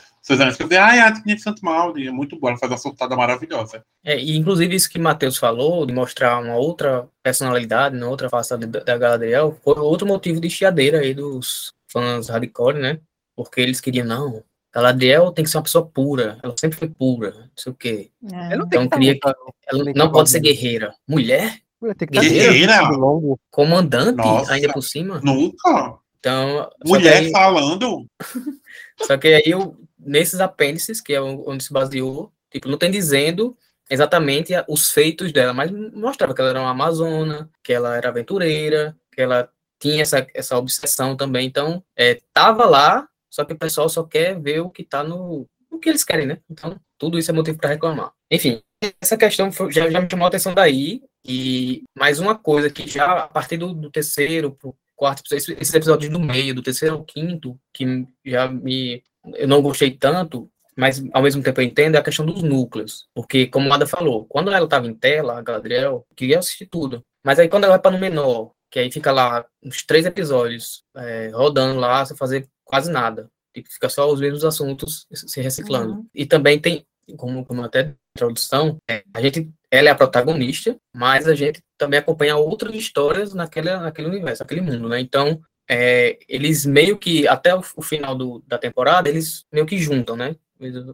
eu vi, ah, é a Trinity de Santo Maldi. É muito boa, ela faz uma surtada maravilhosa. É, e inclusive isso que o Matheus falou, de mostrar uma outra personalidade, uma outra face da, da Galadriel, foi outro motivo de chiadeira aí dos fãs hardcore, né? Porque eles queriam, não, Galadriel tem que ser uma pessoa pura, ela sempre foi pura, não sei o quê. É. Não Então queria que Ela Nem não pode ser guerreira. Mulher? Mulher tem que Guerreira? ter longo. Comandante, Nossa. ainda por cima? Nunca? Então, Mulher aí- falando? (laughs) Só que aí, eu, nesses apêndices, que é onde se baseou, tipo, não tem dizendo exatamente os feitos dela, mas mostrava que ela era uma amazona, que ela era aventureira, que ela tinha essa, essa obsessão também. Então, é, tava lá, só que o pessoal só quer ver o que tá no. o que eles querem, né? Então, tudo isso é motivo para reclamar. Enfim, essa questão foi- já, já me chamou a atenção daí. E mais uma coisa que já a partir do, do terceiro pro quarto, esse- esses episódios do meio, do terceiro ao quinto, que já me. Eu não gostei tanto, mas ao mesmo tempo eu entendo, é a questão dos núcleos. Porque, como Ada falou, quando ela estava em tela, a Galadriel, queria assistir tudo. Mas aí quando ela vai para no menor, que aí fica lá uns três episódios é, rodando lá, sem fazer quase nada. Tipo, fica só os mesmos assuntos se reciclando. Uhum. E também tem, como, como até introdução, é, a gente, ela é a protagonista, mas a gente também acompanha outras histórias naquele, naquele universo, naquele mundo, né? Então, é, eles meio que, até o, o final do, da temporada, eles meio que juntam, né?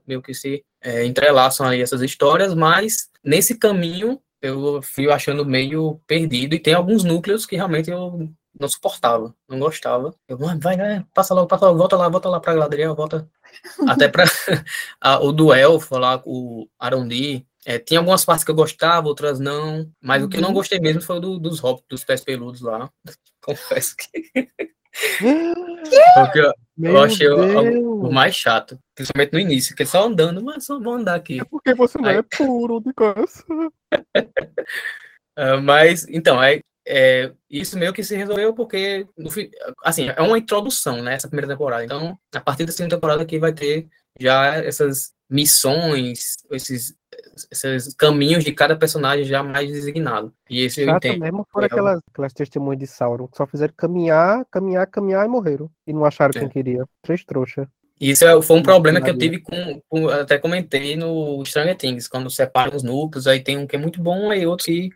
Meio que se é, entrelaçam aí essas histórias, mas nesse caminho eu fui achando meio perdido e tem alguns núcleos que realmente eu não suportava, não gostava. Eu, "Mano, vai, vai, passa logo, passa logo, volta lá, volta lá pra Galadriel, volta. (laughs) Até pra (laughs) a- o do Elfo lá, o Arondi, é, tinha algumas partes que eu gostava, outras não, mas o que eu não Uhum. gostei mesmo foi o do, dos hobbits, dos pés peludos lá. (laughs) Confesso que porque eu, Meu achei o- o mais chato, principalmente no início, que é só andando, mas só vou andar aqui. É porque você não Aí- é puro de coração. (laughs) Ah, mas, então, é, é, isso meio que se resolveu porque, no fim, assim, é uma introdução, né, essa primeira temporada. Então, a partir da segunda temporada que vai ter já essas missões, esses, esses caminhos de cada personagem já mais designado. E esse eu entendo. mesmo foram Eu- aquelas, aquelas testemunhas de Sauron que só fizeram caminhar, caminhar, caminhar e morreram. E não acharam É. quem queria. Três trouxas. E Isso é- foi um problema que eu tive com, com- até comentei no Stranger Things, quando separa os núcleos, aí tem um que é muito bom, aí outro que,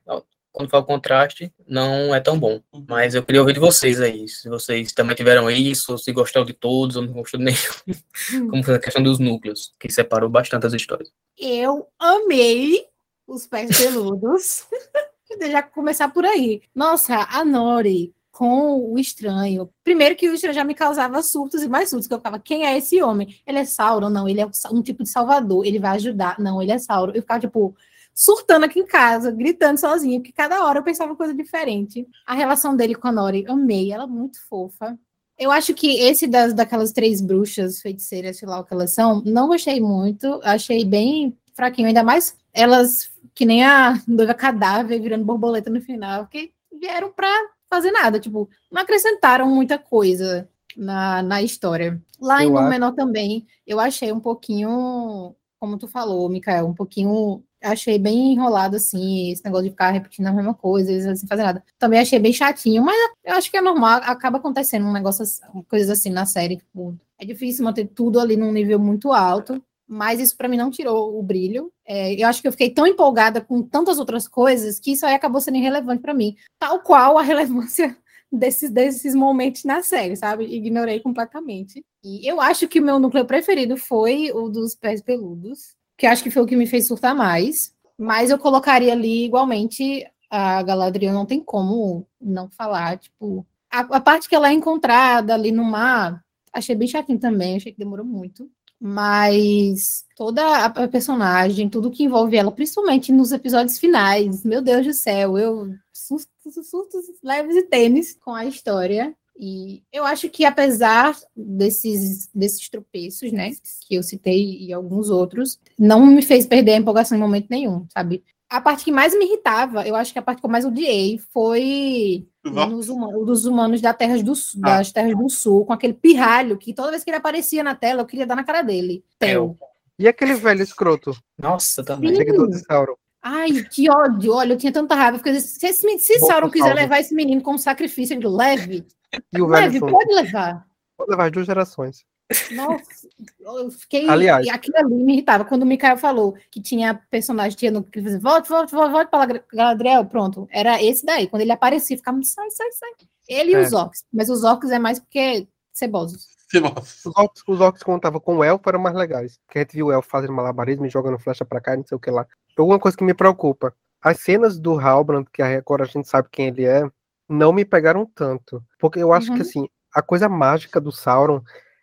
quando fala o contraste, não é tão bom. Mas eu queria ouvir de vocês aí, se vocês também tiveram isso, ou se gostaram de todos, ou não gostou (laughs) de nenhum. Como foi a questão dos núcleos, que separou bastante as histórias. Eu amei os pés peludos. (laughs) Já começar por aí. Nossa, a Nori com o estranho. Primeiro que o estranho já me causava surtos e mais surtos, que eu ficava, quem é esse homem? Ele é Sauron? Não, ele é um tipo de salvador, ele vai ajudar. Não, ele é Sauron. Eu ficava, tipo, surtando aqui em casa, gritando sozinha, porque cada hora eu pensava coisa diferente. A relação dele com a Nori, amei, ela é muito fofa. Eu acho que esse das, daquelas três bruxas feiticeiras, sei lá o que elas são, não gostei muito. Achei bem fraquinho, ainda mais elas, que nem a noiva cadáver virando borboleta no final, porque vieram pra fazer nada, tipo, não acrescentaram muita coisa na, na história. Lá Eu em acho- Menor também, eu achei um pouquinho como tu falou, Mikael, um pouquinho. Achei bem enrolado, assim, esse negócio de ficar repetindo a mesma coisa, sem fazer nada. Também achei bem chatinho, mas eu acho que é normal, acaba acontecendo um negócio, coisas assim na série. Tipo, é difícil manter tudo ali num nível muito alto, mas isso para mim não tirou o brilho. É, eu acho que eu fiquei tão empolgada com tantas outras coisas que isso aí acabou sendo irrelevante para mim, tal qual a (laughs) relevância desses, desses momentos na série, sabe? Ignorei completamente. E eu acho que o meu núcleo preferido foi o dos pés peludos, que acho que foi o que me fez surtar mais. Mas eu colocaria ali igualmente a Galadriel, não tem como não falar, tipo, a, a parte que ela é encontrada ali no mar, achei bem chatinho também, achei que demorou muito mas toda a personagem, tudo que envolve ela, principalmente nos episódios finais, meu Deus do céu, eu surtos, surtos leves e tênis com a história. E eu acho que apesar desses, desses tropeços, né, que eu citei e alguns outros, não me fez perder a empolgação em momento nenhum, sabe? A parte que mais me irritava, eu acho que a parte que eu mais odiei foi nos humanos, dos humanos da terras do, ah. das terras do sul, com aquele pirralho que toda vez que ele aparecia na tela, eu queria dar na cara dele. Theo. E aquele velho escroto? Nossa, também. Seguidor de Sauron. Ai, que ódio. Olha, eu tinha tanta raiva. Porque se, se, se Sauron quiser levar esse menino como sacrifício, ele leve. E o leve, pode levar. Pode levar as duas gerações. Nossa, eu fiquei. Aliás, aquilo ali me irritava. Quando o Mikael falou que tinha personagem, tinha no que volte, volte, volte, volte para Galadriel, pronto. Era esse daí. Quando ele aparecia, ficava sai, sai, sai. Ele é. e os orcs. Mas os orcs é mais porque cebosos. Os orcs, os orcs quando tava com o elfo eram mais legais. Porque a gente viu o elfo fazendo malabarismo e jogando flecha pra cá, não sei o que lá. Alguma coisa que me preocupa. As cenas do Halbrand, que agora a gente sabe quem ele é, não me pegaram tanto. Porque eu acho uhum. que assim, a coisa mágica do Sauron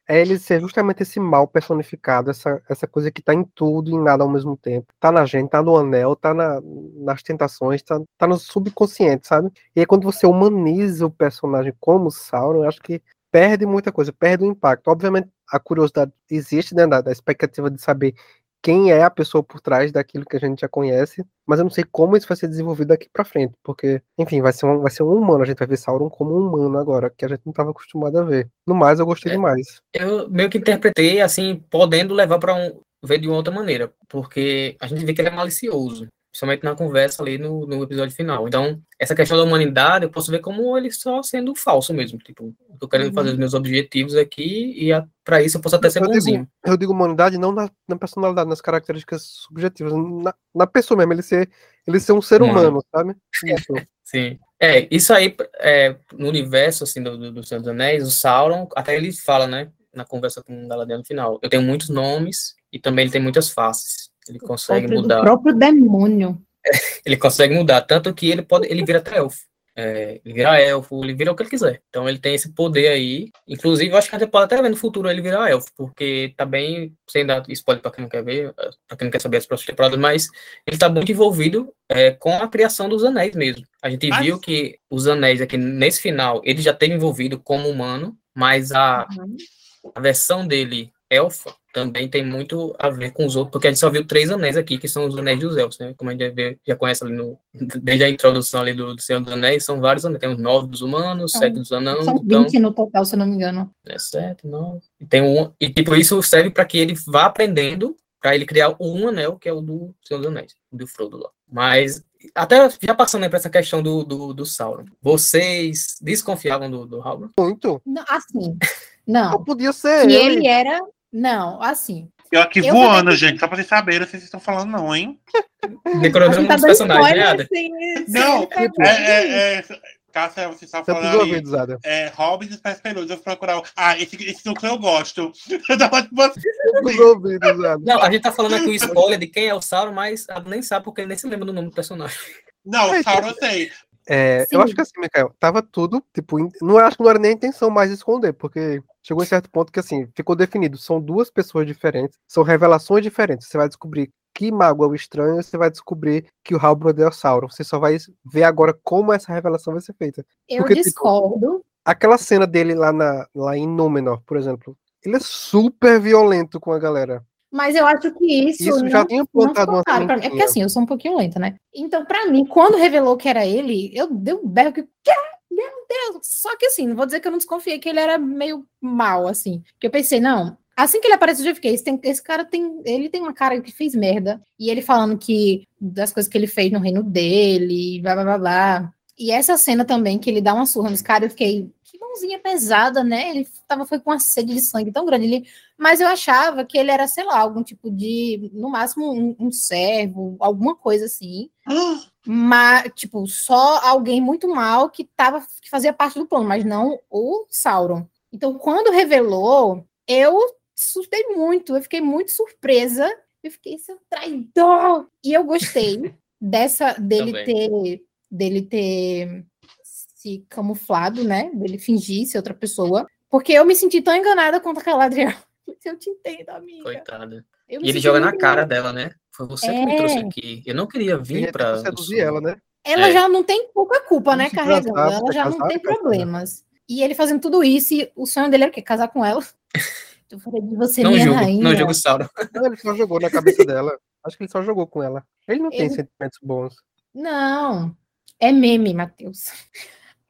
é ele ser justamente esse mal personificado, essa, essa coisa que tá em tudo e em nada ao mesmo tempo. Tá na gente, tá no anel, tá na, nas tentações, tá, tá no subconsciente, sabe? E aí quando você humaniza o personagem como Sauron, eu acho que perde muita coisa, perde o impacto. Obviamente a curiosidade existe, né, da, da expectativa de saber quem é a pessoa por trás daquilo que a gente já conhece, mas eu não sei como isso vai ser desenvolvido daqui para frente, porque, enfim, vai ser, um, vai ser um humano, a gente vai ver Sauron como um humano agora, que a gente não estava acostumado a ver. No mais, eu gostei é, demais. Eu meio que interpretei, assim, podendo levar para um, ver de uma outra maneira, porque a gente vê que ele é malicioso principalmente na conversa ali no, no episódio final. Então, essa questão da humanidade, eu posso ver como ele só sendo falso mesmo. Tipo, eu tô querendo uhum. fazer os meus objetivos aqui e para isso eu posso até ser eu bonzinho. Digo, eu digo humanidade não na, na, personalidade, nas características subjetivas, na, na pessoa mesmo, ele ser, ele ser um ser humano, sabe? (laughs) Isso. Sim. É, isso aí, é, no universo, assim, do, do, do Senhor dos Anéis, o Sauron, até ele fala, né, na conversa com o Galadriel no final, eu tenho muitos nomes e também ele tem muitas faces. Ele consegue o mudar. O próprio demônio. ele consegue mudar, tanto que ele pode, ele vira até elfo. É, ele vira elfo, ele vira o que ele quiser. Então ele tem esse poder aí. Inclusive, eu acho que a gente pode até ver no futuro ele virar elfo, porque tá bem, sem dar spoiler pra quem não quer ver, pra quem não quer saber as próximas temporadas, mas ele tá muito envolvido é, com a criação dos anéis mesmo. A gente mas... viu que os anéis aqui, nesse final, ele já teve envolvido como humano, mas a, uhum. a versão dele elfa também tem muito a ver com os outros, porque a gente só viu três anéis aqui, que são os anéis dos elfos, né? Como a gente já, já conhece ali no, desde a introdução ali do, do Senhor dos Anéis, são vários anéis. Tem os nove dos humanos, são, sete dos anãos. São 20 então, no total, se eu não me engano. É sete, nove. E tem um. E tipo, isso serve para que ele vá aprendendo para ele criar um anel, que é o do Senhor dos Anéis, do Frodo lá. Mas, até já passando aí para essa questão do, do, do Sauron, vocês desconfiavam do, do Halbrand? Muito. Não, assim, não. Não podia ser que ele. ele era, não, assim, eu aqui eu voando, gente, só pra vocês saberem se vocês estão falando, não, hein? Decorando tá os personagens. Assim, não, (laughs) é, é, é, Cássia, você está falando aí, é, Hobbes e Pés Peludos, eu vou procurar, ah, esse, esse núcleo eu gosto. (laughs) Eu tava tipo assim. Não, a gente tá falando aqui o spoiler de quem é o Sauron, mas nem sabe porque ele nem se lembra do nome do personagem. Não, o Sauron eu sei. É, eu acho que assim, Michael, tava tudo, tipo, não acho que não era nem a intenção mais de esconder, porque chegou em certo ponto que assim, ficou definido, são duas pessoas diferentes, são revelações diferentes. Você vai descobrir que mago é o estranho, você vai descobrir que o Halbrand é o Sauron. Você só vai ver agora como essa revelação vai ser feita. Eu porque, tipo, discordo. Tipo, aquela cena dele lá, na, lá em Númenor, por exemplo, ele é super violento com a galera. Mas eu acho que isso. Isso não, já tinha plantado uma claro É porque assim, eu sou um pouquinho lenta, né? Então, para mim, quando revelou que era ele, eu dei um berro que. Meu Deus! Só que assim, não vou dizer que eu não desconfiei que ele era meio mal, assim. Que eu pensei, não, Assim que ele aparece, eu fiquei. Esse, tem, esse, cara tem. Ele tem uma cara que fez merda. E ele falando que. Das coisas que ele fez no reino dele, blá blá blá blá. E essa cena também, que ele dá uma surra nos caras, eu fiquei. Que mãozinha pesada, né? Ele tava, foi com uma sede de sangue tão grande. Mas eu achava que ele era, sei lá, algum tipo de. No máximo, um, um servo, alguma coisa assim. Mas, tipo, só alguém muito mal que, tava, que fazia parte do plano, mas não o Sauron. Então, quando revelou, eu assustei muito, eu fiquei muito surpresa. Eu fiquei, seu traidor! E eu gostei (laughs) dessa dele Também. ter dele ter se camuflado, né? Dele fingir ser outra pessoa. Porque eu me senti tão enganada quanto aquela Adriana. (laughs) Eu te entendo, amiga. Coitada. E ele joga na cara dela, né? Foi você que me É. trouxe aqui. Eu não queria vir tentar seduzir ela, né? Ela É. já não tem pouca culpa, né, Vamos se carregando. casar, Ela já não tem problemas. E ele fazendo tudo isso, e o sonho dele era o quê? Casar com ela. (laughs) Eu falei de você, Não minha julgo, rainha. não julgo Sauron. (laughs) Não, ele só jogou na cabeça dela. Acho que ele só jogou com ela. Ele não tem Ele- sentimentos bons. Não, é meme, Matheus. É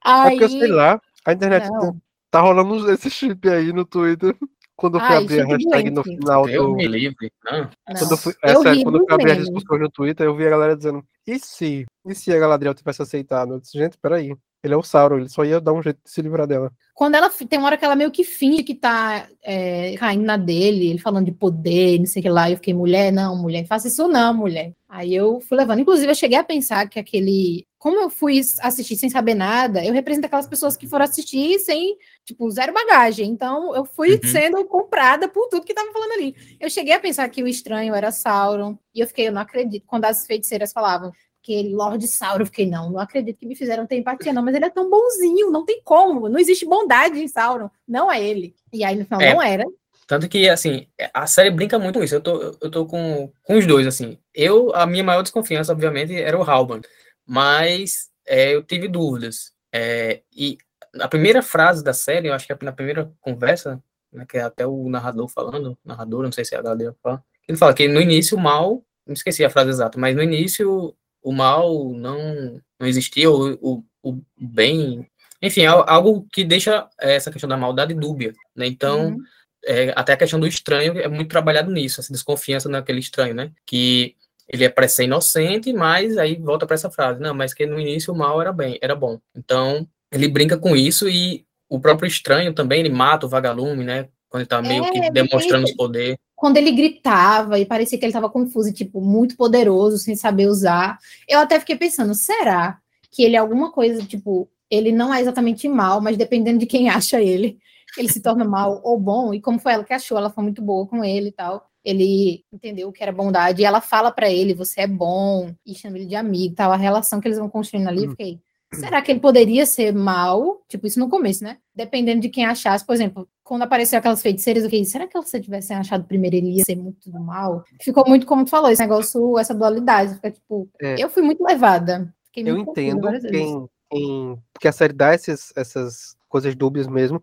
Aí, porque, sei lá, a internet Não. tá rolando esse chip aí no Twitter. Quando eu fui Ai, abrir a hashtag no final Eu do. me livre. Não. Quando eu fui, é Eu sério, ri quando eu fui abrir as discussões no Twitter, eu vi a galera dizendo: e se? E se a Galadriel tivesse aceitado? Eu disse, gente, peraí. Ele é o Sauron, ele só ia dar um jeito de se livrar dela. Quando ela tem uma hora que ela meio que finge que tá é, caindo na dele, ele falando de poder, não sei o que lá, e eu fiquei, mulher, não, mulher, faça isso não, mulher. Aí eu fui levando. Inclusive, eu cheguei a pensar que aquele. Como eu fui assistir sem saber nada, eu represento aquelas pessoas que foram assistir sem, tipo, zero bagagem. Então, eu fui Uhum. sendo comprada por tudo que tava falando ali. Eu cheguei a pensar que o estranho era Sauron, e eu fiquei, eu não acredito. Quando as feiticeiras falavam que ele, Lord Sauron, eu fiquei, não, não acredito que me fizeram ter empatia, não, mas ele é tão bonzinho, não tem como, não existe bondade em Sauron, não é ele. E aí, no final, É. não era. Tanto que, assim, a série brinca muito com isso. Eu tô, eu tô com, com os dois, assim. Eu, a minha maior desconfiança, obviamente, era o Halban. Mas é, eu tive dúvidas. É, e a primeira frase da série, eu acho que é na primeira conversa, né, que é até o narrador falando, narrador, não sei se é a que fala, ele fala que no início o mal, não esqueci a frase exata, mas no início o mal não, não existia, o, o, o bem... Enfim, é algo que deixa essa questão da maldade dúbia, né? Então, Uhum. é, até a questão do estranho é muito trabalhado nisso, essa desconfiança naquele estranho, né? Que ele é parece ser inocente, mas aí volta para essa frase, não, mas que no início o mal era bem, era bom. Então, ele brinca com isso e o próprio estranho também, ele mata o vagalume, né? Quando ele tá meio É, que demonstrando os poderes. quando ele gritava e parecia que ele estava confuso e, tipo, muito poderoso, sem saber usar. Eu até fiquei pensando, será que ele é alguma coisa, tipo, ele não é exatamente mal, mas dependendo de quem (laughs) acha ele, ele se torna mal ou bom, e como foi ela que achou, ela foi muito boa com ele e tal. Ele entendeu o que era bondade, e ela fala pra ele, você é bom, e chama ele de amigo, tal, a relação que eles vão construindo ali, Hum. fiquei, será que ele poderia ser mal? Tipo, isso no começo, né? Dependendo de quem achasse, por exemplo, quando apareceu aquelas feiticeiras, eu fiquei, será que se tivessem achado primeiro ele ia ser muito do mal? Ficou muito como tu falou, esse negócio, essa dualidade, fica tipo, É. eu fui muito levada. Fiquei Eu entendo quem, quem. Porque a série dá esses, essas coisas dúbias mesmo.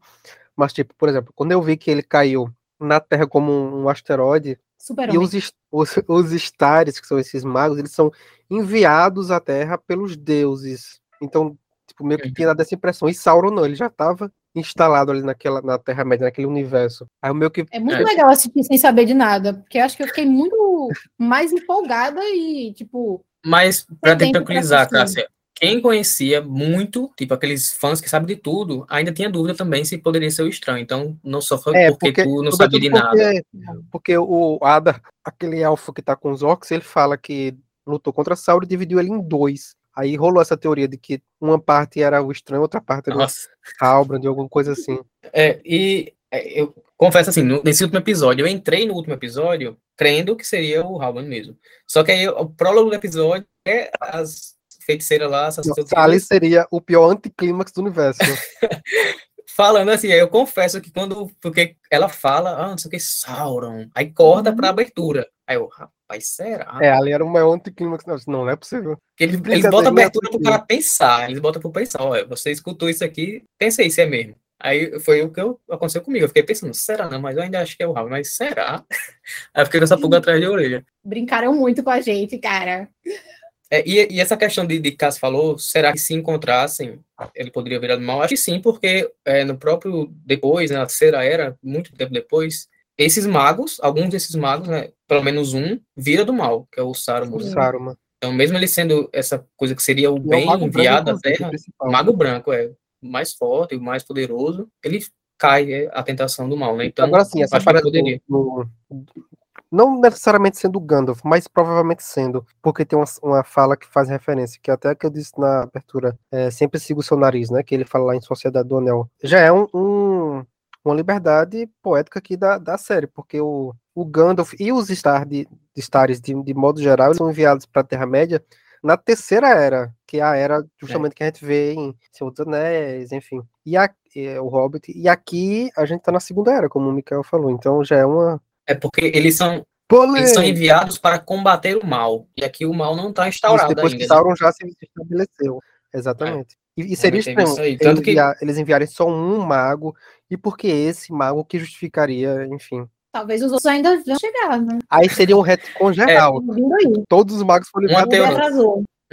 Mas, tipo, por exemplo, quando eu vi que ele caiu na Terra como um, asteroide, Super e os, os, os Stares, que são esses magos, eles são enviados à Terra pelos deuses. Então, tipo, meio que tinha dado essa impressão. E Sauron não, ele já estava instalado ali naquela, na Terra-média, naquele universo. Aí o meu que. É muito É. legal assistir sem saber de nada, porque eu acho que eu fiquei muito mais empolgada e, tipo, Mas, para te pra tranquilizar. Cássia, quem conhecia muito, tipo aqueles fãs que sabem de tudo, ainda tinha dúvida também se poderia ser o estranho. Então, não só foi É, porque, porque- tu não sabia de nada. porque, porque o Ada, aquele elfo que tá com os orcs, ele fala que lutou contra Sauron e dividiu ele em dois. Aí rolou essa teoria de que uma parte era o estranho, outra parte era o Nossa. Halbrand, alguma coisa assim. É, e é, eu confesso assim, no- nesse último episódio, eu entrei no último episódio crendo que seria o Halban mesmo. Só que aí o prólogo do episódio é as feiticeiras lá, ali seria o pior anticlímax do universo. (laughs) falando assim, aí eu confesso que quando, porque ela fala, ah, não sei o que, Sauron, aí corta Uhum. pra abertura. Aí eu, rapaz, será? é, ali era o maior anticlímax. Não, não, não é possível. Porque eles, botam a brincadeirinha abertura pro tranquila. cara pensar, eles botam pro pensar, olha, você escutou isso aqui, pensa aí se é mesmo. Aí foi o que eu- aconteceu comigo, eu fiquei pensando, será não, mas eu ainda acho que é o Raul, mas será? (laughs) Aí eu fiquei com essa pulga atrás de orelha. brincaram muito com a gente, cara. É, e, e essa questão de, de que Cássio falou, será que se encontrassem, ele poderia virar do mal? Acho que sim, porque é, no próprio, depois, na terceira era, muito tempo depois, esses magos, alguns desses magos, né, pelo menos um, vira do mal, que é o Saruman. O Saruman. Então, mesmo ele sendo essa coisa que seria o E é o bem Branco, enviado à Terra, o o Mago Branco é o mais forte, o mais poderoso, ele cai é, a tentação do mal, né? Então, Agora sim, essa parada do, do- não necessariamente sendo Gandalf, mas provavelmente sendo, porque tem uma, uma fala que faz referência, que até que eu disse na abertura, é, sempre siga o seu nariz, né? Que ele fala lá em Sociedade do Anel. Já é um, um- uma liberdade poética aqui da, da série, porque o, o Gandalf e os Star de, de Stars, de, de modo geral, eles são enviados para a Terra-média na terceira era, que é a era justamente que a gente vê em Senhor dos Anéis, enfim. E a, é, o Hobbit. E aqui a gente tá na segunda era, como o Mikael falou. Então já é uma. É porque eles são, eles são enviados para combater o mal. E aqui o mal não está Isso instaurado depois ainda. que né? Sauron já se estabeleceu. Exatamente. E, e seria Realmente teve isso estranho eles, que- enviar- eles enviarem só um mago, e porque esse mago que justificaria, enfim. Talvez os outros ainda vão chegar, né? Aí seria um retcon geral. Vindo aí. Todos os magos foram Uma teoria.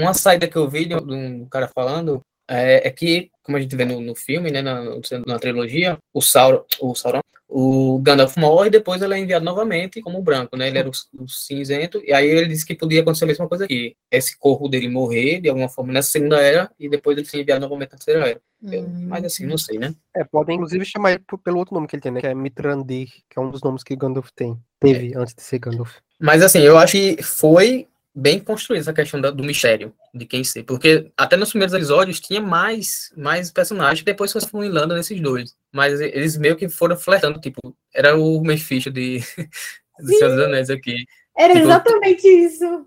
Uma saída que eu vi de um cara falando é, é que, como a gente vê no, no filme, né, na, na trilogia, o Sauron, o Sauron, o Gandalf morre e depois ele é enviado novamente como branco, né? Ele era o, o cinzento, e aí ele disse que podia acontecer a mesma coisa aqui. Esse corpo dele morrer de alguma forma nessa segunda era e depois ele ser enviado novamente na terceira era. Eu- Hum. Mas assim, não sei, né? É, podem inclusive chamar ele pelo outro nome que ele tem, né? Que é Mitrandir, que é um dos nomes que Gandalf tem. Teve antes de ser Gandalf. Mas assim, eu acho que foi bem construída essa questão da- do mistério de quem ser, porque até nos primeiros episódios tinha mais mais personagens que depois foram funilando nesses dois, mas eles meio que foram flertando, tipo, era o Mephisto de (laughs) do Senhor dos Anéis aqui. Era Tipo, exatamente isso.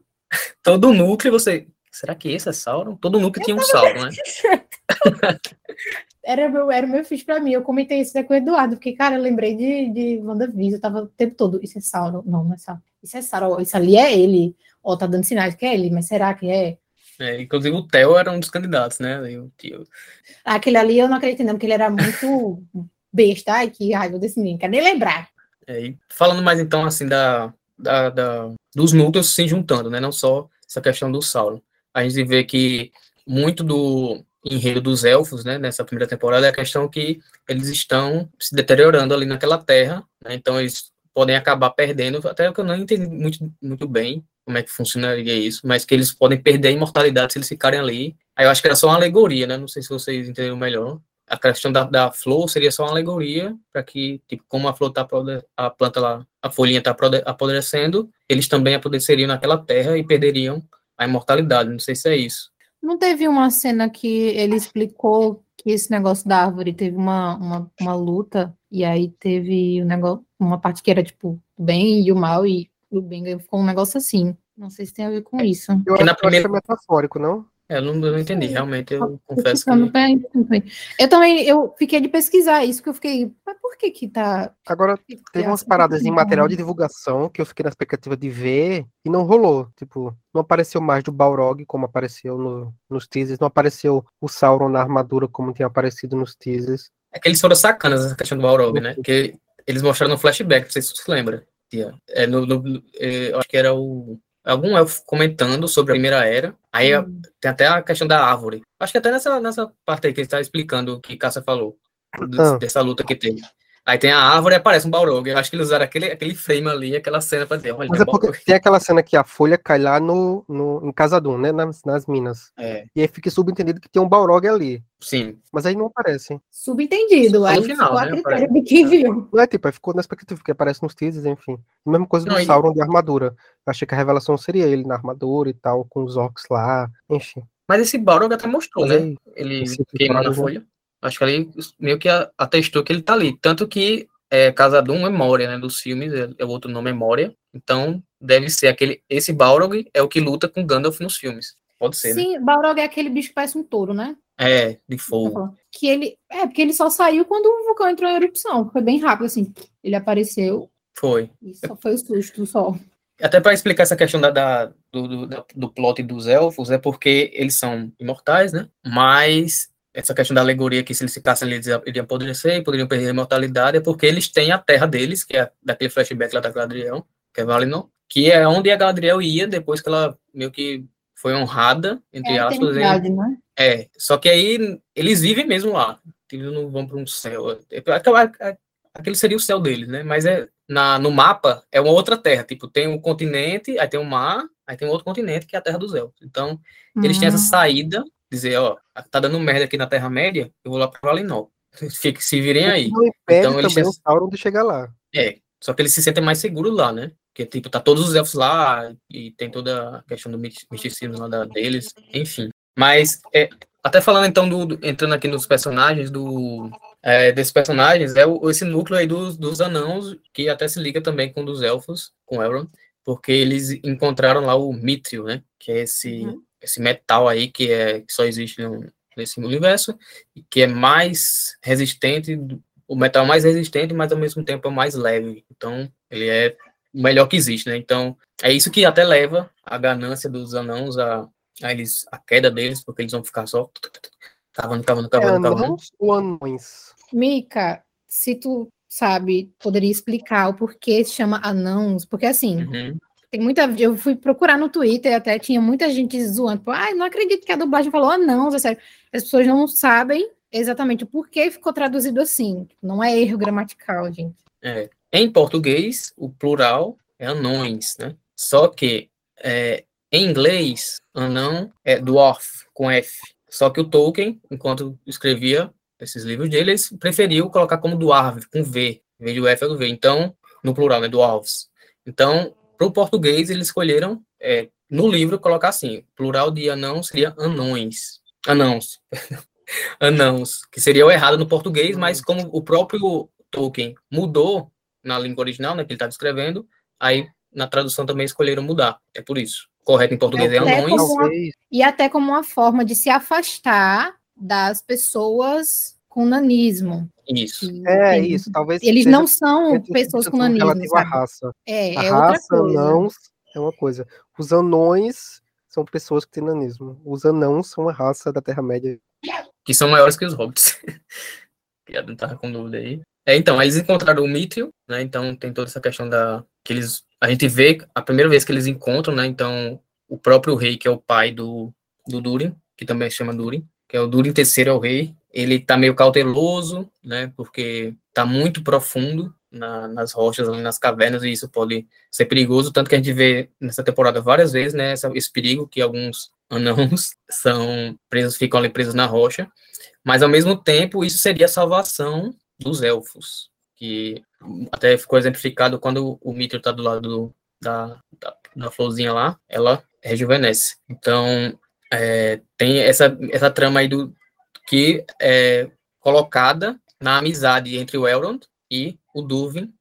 Todo núcleo você, será que esse é Sauron? Todo núcleo tinha um Sauron, né? (laughs) Era meu, era meu fiz pra mim. Eu comentei isso né, com o Eduardo, porque, cara, eu lembrei de, de WandaVision, eu tava o tempo todo. Isso é Sauron? Não, não é Sauron. Isso é Sauron. Isso ali é ele. Ó, tá dando sinais que é ele, mas será que é? É, inclusive o Theo era um dos candidatos, né? E o tio. Ah, Aquele ali eu não acredito, não, porque ele era muito besta. Ai, que raiva desse menino, quero nem lembrar. É, falando mais então assim da, da, da- dos núcleos se juntando, né? Não só essa questão do Sauron. A gente vê que muito do enredo dos elfos, né? Nessa primeira temporada é a questão que eles estão se deteriorando ali naquela terra, né? Então eles podem acabar perdendo, até que eu não entendi muito, muito bem como é que funcionaria isso, mas que eles podem perder a imortalidade se eles ficarem ali. Aí eu acho que era só uma alegoria, né? Não sei se vocês entenderam melhor. A questão da, da flor seria só uma alegoria para que, tipo, como a flor tá a planta lá, a folhinha está apodrecendo, eles também apodreceriam naquela terra e perderiam a imortalidade. Não sei se é isso. Não teve uma cena que ele explicou que esse negócio da árvore teve uma, uma, uma luta, e aí teve um negócio, uma parte que era tipo bem e o mal, e ganhou- ficou um negócio assim. Não sei se tem a ver com isso. Eu, Porque acho, na eu acho que primeira- é metafórico, não? É, eu não, eu não entendi, realmente, eu confesso que... bem- Eu também, eu fiquei de pesquisar isso, que eu fiquei, mas por que que tá... Agora, Teve umas paradas em material de divulgação que eu fiquei na expectativa de ver e não rolou. Tipo, não apareceu mais do Balrog como apareceu no- nos teasers, não apareceu o Sauron na armadura como tinha aparecido nos teasers. É que eles foram sacanas essa questão do Balrog, né? Que eles mostraram no flashback, não sei se você se lembra. Tia. É, no, no- é, eu acho que era o. Algum elfo comentando sobre a primeira era. Aí Hum. tem até a questão da árvore. Acho que até nessa, nessa parte aí que ele está explicando o que Cássia falou. Ah. Dessa luta que teve. Aí tem a árvore e aparece um Balrog. Eu acho que eles usaram aquele, aquele frame ali, aquela cena pra dizer, olha, Mas tem é um porque Balrog. tem aquela cena que a folha cai lá no, no, em Casadum, né? Nas, nas minas. É, E aí fica subentendido que tem um Balrog ali. sim. Mas aí não aparece. Subentendido, aí no final, ficou a né, critério de quem viu. Não é tipo, aí ficou na expectativa, que aparece nos teasers, enfim. Mesma coisa do Não, e- Sauron de armadura. Eu achei que a revelação seria ele na armadura e tal, com os orcs lá, enfim. Mas esse Balrog até mostrou, né? ele Esse queimando a temporada já- folha. Acho que ali meio que atestou que ele tá ali. Tanto que é, Casadum Memória, né? Dos filmes, é, é o outro nome Memória. Então, deve ser aquele. Esse Balrog é o que luta com Gandalf nos filmes. Pode ser, né? Sim, Balrog é aquele bicho que parece um touro, né? É, de fogo. Que ele. É, porque ele só saiu quando o vulcão entrou em erupção. Foi bem rápido, assim. Ele apareceu Foi. e só foi o susto só. Até para explicar essa questão da, da- do, do, do plot dos elfos, é porque eles são imortais, né? Mas essa questão da alegoria que se eles ficassem eles iriam apodrecer e poderiam perder a imortalidade, é porque eles têm a terra deles, que é daquele flashback lá da Galadriel, que é Valinor, que é onde a Galadriel ia depois que ela meio que foi honrada, entre É aspas. né? é, só que aí eles vivem mesmo lá. Eles não vão para um céu. É, aquela- Aquele seria o céu deles, né? Mas é na, no mapa é uma outra terra. Tipo, tem um continente, aí tem um mar, aí tem um outro continente que é a Terra dos Elfos. Então, eles têm essa Hum. saída, dizer, ó, tá dando merda aqui na Terra-média, eu vou lá pra Valinor. (laughs) Fique, se virem aí. Impede Então, eles também têm- o Sauron de chegar lá. É, só que eles se sentem mais seguros lá, né? Porque, tipo, tá todos os elfos lá e tem toda a questão do misticismo lá da- deles, enfim. Mas, é, até falando então, do, do- entrando aqui nos personagens, do, é, desses personagens, é o, esse núcleo aí dos, dos anãos, que até se liga também com dos elfos, com Elrond, porque eles encontraram lá o Mithril, né? Que é esse, Uhum. Esse metal aí que, é, que só existe no- nesse universo, e que é mais resistente o metal mais resistente, mas ao mesmo tempo é o mais leve. Então, ele é o melhor que existe, né? Então, é isso que até leva a ganância dos anãos a, a eles a queda deles, porque eles vão ficar só cavando, cavando, É cavando, cavando. anãos ou anões? Mica, se tu sabe, poderia explicar o porquê se chama anãos, porque assim, Uhum. Tem muita. Eu fui procurar no Twitter, até tinha muita gente zoando, tipo, ai, não acredito que a dublagem falou anãos, é sério. As pessoas não sabem exatamente o porquê ficou traduzido assim. Não é erro gramatical, gente. É. Em português, o plural é anões, né? Só que é, em inglês, anão é dwarf, com F. Só que o Tolkien, enquanto escrevia esses livros dele, ele preferiu colocar como dwarf, com V. Em vez do F é do V. Então, no plural, né? Dwarves. Então, para o português, eles escolheram, é, no livro, colocar assim: plural de anão seria anões. Anãos. anãos. Que seria o errado no português, mas como o próprio Tolkien mudou na língua original, né, que ele estava escrevendo, aí na tradução também escolheram mudar. É por isso. Correto em português é, É, anões. Talvez. E até como uma forma de se afastar das pessoas com nanismo. Isso. É isso, talvez Eles seja não são pessoas com nanismo, à sabe? raça. É, A é outra raça, coisa. anãos, é uma coisa. Os anões são pessoas que têm nanismo. Os anãos são a raça da Terra-média. Que são maiores que os hobbits. (laughs) que não tava com dúvida aí. É, então, eles encontraram o Mithril, né? Então tem toda essa questão da. que eles. A gente vê a primeira vez que eles encontram, né? Então, o próprio rei, que é o pai do, do Durin, que também se chama Durin, que é o Durin III é o rei, ele tá meio cauteloso, né? Porque tá muito profundo na- nas rochas, nas cavernas, e isso pode ser perigoso, tanto que a gente vê nessa temporada várias vezes, né? esse perigo que alguns (laughs) anãos são presos, ficam ali presos na rocha, mas ao mesmo tempo isso seria a salvação dos elfos, que até ficou exemplificado quando o Mithril tá do lado do- da, da, da florzinha lá, ela rejuvenesce. Então, é, tem essa, essa trama aí do que é colocada na amizade entre o Elrond e o Durin,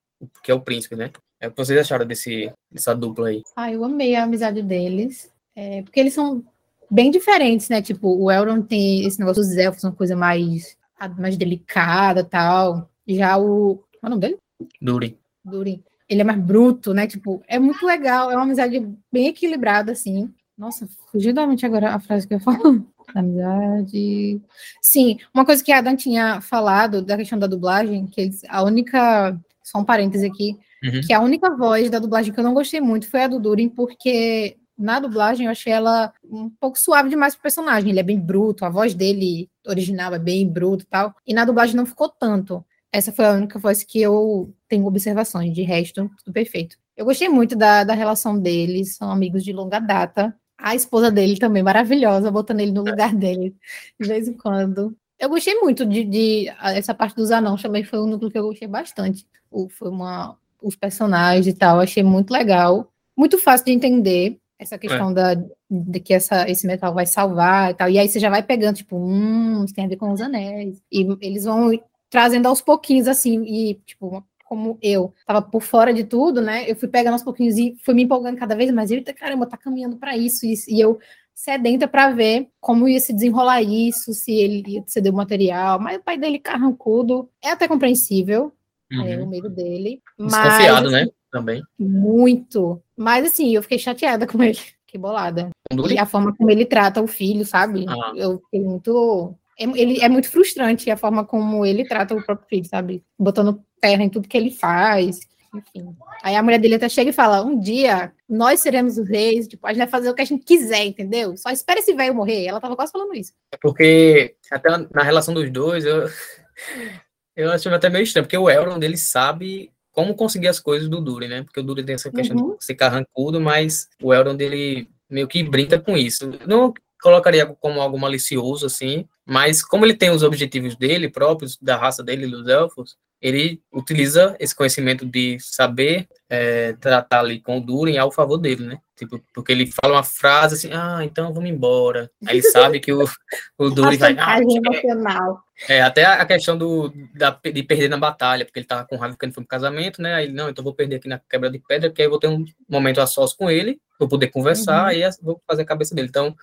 que é o príncipe, né? É o que vocês acharam desse, dessa dupla aí? Ah, eu amei a amizade deles. é, porque eles são bem diferentes, né? Tipo, o Elrond tem esse negócio dos elfos, uma coisa mais, mais delicada e tal. Já o. Qual é o nome dele? Durin. Durin. Ele é mais bruto, né? Tipo, é muito legal. É uma amizade bem equilibrada, assim. Nossa, fugiu da mente agora a frase que eu falo. (laughs) Amizade. Sim, uma coisa que a Adam tinha falado da questão da dublagem, que eles, a única. Só um parêntese aqui, Uhum. que a única voz da dublagem que eu não gostei muito foi a do Durin, porque na dublagem eu achei ela um pouco suave demais pro personagem. Ele é bem bruto, a voz dele original é bem bruto e tal. E na dublagem não ficou tanto. Essa foi a única voz que eu tenho observações, de resto, tudo perfeito. Eu gostei muito da, da relação deles, são amigos de longa data. A esposa dele também, maravilhosa, botando ele no lugar dele de vez em quando. Eu gostei muito de, de- essa parte dos anãos, também foi um núcleo que eu gostei bastante. O, foi uma, os personagens e tal, achei muito legal. Muito fácil de entender essa questão da, de que essa, esse metal vai salvar e tal. E aí você já vai pegando, tipo, hum, isso tem a ver com os anéis. E eles vão trazendo aos pouquinhos, assim, e, tipo, como eu tava por fora de tudo, né? Eu fui pegando aos pouquinhos e fui me empolgando cada vez mais. E, eita, caramba, tá caminhando para isso, isso. E eu sedenta para ver como ia se desenrolar isso, se ele ia ceder o material. Mas o pai dele, carrancudo, é até compreensível, é, o Uhum. medo dele. Mas, Desconfiado, assim, né? Também. Muito. Mas, assim, eu fiquei chateada com ele. Que bolada. E a forma como ele trata o filho, sabe? Ah. Eu fiquei muito. é- Ele é muito frustrante a forma como ele trata o próprio filho, sabe? Botando terra em tudo que ele faz. Enfim. Aí a mulher dele até chega e fala: um dia nós seremos os reis, tipo, a gente vai fazer o que a gente quiser, entendeu? Só espera esse velho morrer. Ela tava quase falando isso. É porque até na relação dos dois, eu, (laughs) eu achei até meio estranho, porque o Elrond, ele sabe como conseguir as coisas do Durin, né? Porque o Durin tem essa questão uhum. de ser carrancudo, mas o Elrond, ele meio que brinca com isso. Não colocaria como algo malicioso, assim, mas como ele tem os objetivos dele próprios, da raça dele, dos elfos, ele utiliza esse conhecimento de saber é, tratar ali com o Durin ao favor dele, né? Tipo, porque ele fala uma frase assim, ah, então vamos embora. Aí ele sabe que o, (laughs) o Durin vai... Ah, emocional. É, até a questão do, da, de perder na batalha, porque ele tava com raiva porque ele foi pro casamento, né? Aí, não, então vou perder aqui na quebra de pedra, porque aí eu vou ter um momento a sós com ele, vou poder conversar, uhum. e vou fazer a cabeça dele. Então,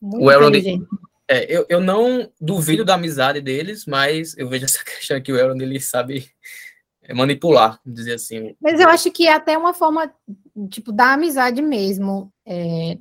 Muito o Elrond... É, eu, eu não duvido da amizade deles, mas eu vejo (laughs) essa questão que o Elrond, ele sabe (laughs) manipular, dizer assim. Mas eu acho que é até uma forma, tipo, da amizade mesmo. É,